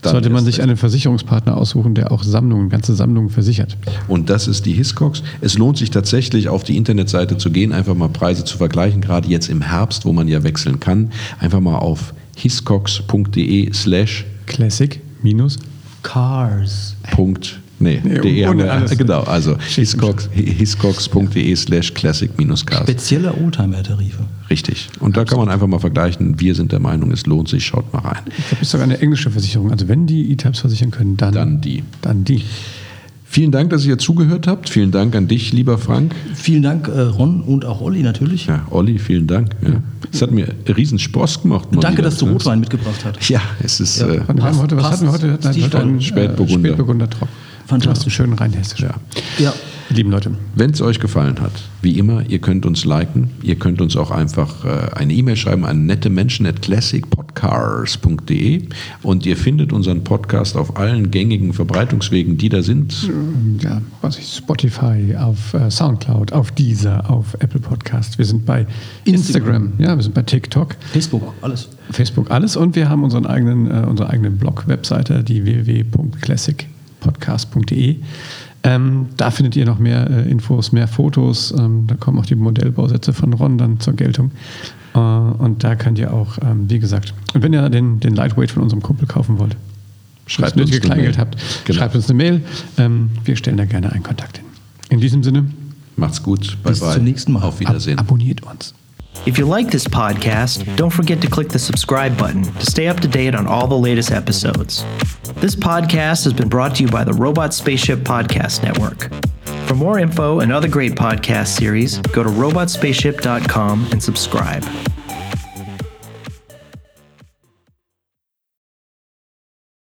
Dann sollte man sich einen Versicherungspartner aussuchen, der auch Sammlungen, ganze Sammlungen versichert. Und das ist die Hiscox. Es lohnt sich tatsächlich, auf die Internetseite zu gehen, einfach mal Preise zu vergleichen, gerade jetzt im Herbst, wo man ja wechseln kann. Einfach mal auf hiscox.de slash Classic minus Cars. Punkt. Nee, Nee, de haben ohne wir, alles. genau, also hiscox.de slash classic minus cars. Spezielle Oldtimer-Tarife. Richtig. Und da kann man einfach mal vergleichen. Wir sind der Meinung, es lohnt sich. Schaut mal rein. Ich glaube, das ist sogar eine englische Versicherung. Also wenn die E-Types versichern können, dann, Dann die. Dann die. Vielen Dank, dass ihr zugehört habt. Vielen Dank an dich, lieber Frank. Vielen Dank, äh, Ron und auch Olli natürlich. Ja, Olli, vielen Dank. Ja. Es hat mir riesen Spaß gemacht. Danke, wieder. dass du Rotwein mitgebracht hast. Ja, es ist. Ja. Äh, wir haben was passt. hatten wir heute? Wir hatten heute einen Spätburgunder. Spätburgunder Trop. Fantastisch. Schön rein hessisch. ja. Ja. Lieben Leute. Wenn es euch gefallen hat, wie immer, ihr könnt uns liken. Ihr könnt uns auch einfach äh, eine E-Mail schreiben an nette Menschen at classicpodcars.de und ihr findet unseren Podcast auf allen gängigen Verbreitungswegen, die da sind. Ja, was ich, Spotify, auf äh, Soundcloud, auf Deezer, auf Apple Podcast. Wir sind bei Instagram, ja, wir sind bei TikTok, Facebook, alles. Facebook, alles. Und wir haben unseren eigenen, äh, unsere eigene Blog-Webseite, die www.classicpodcast.de. Ähm, da findet ihr noch mehr äh, Infos, mehr Fotos. Ähm, da kommen auch die Modellbausätze von Ron dann zur Geltung. Äh, und da könnt ihr auch, ähm, wie gesagt, und wenn ihr den, den Lightweight von unserem Kumpel kaufen wollt, Schreibt uns eine Kleingeld Mail. habt, Genau. schreibt uns eine Mail. Ähm, wir stellen da gerne einen Kontakt hin. In diesem Sinne, Macht's gut. Bye Bis bye. zum nächsten Mal. Auf Wiedersehen. ab abonniert uns. If you like this podcast, don't forget to click the subscribe button to stay up to date on all the latest episodes. This podcast has been brought to you by the Robot Spaceship Podcast Network. For more info and other great podcast series, go to robotspaceship.com and subscribe.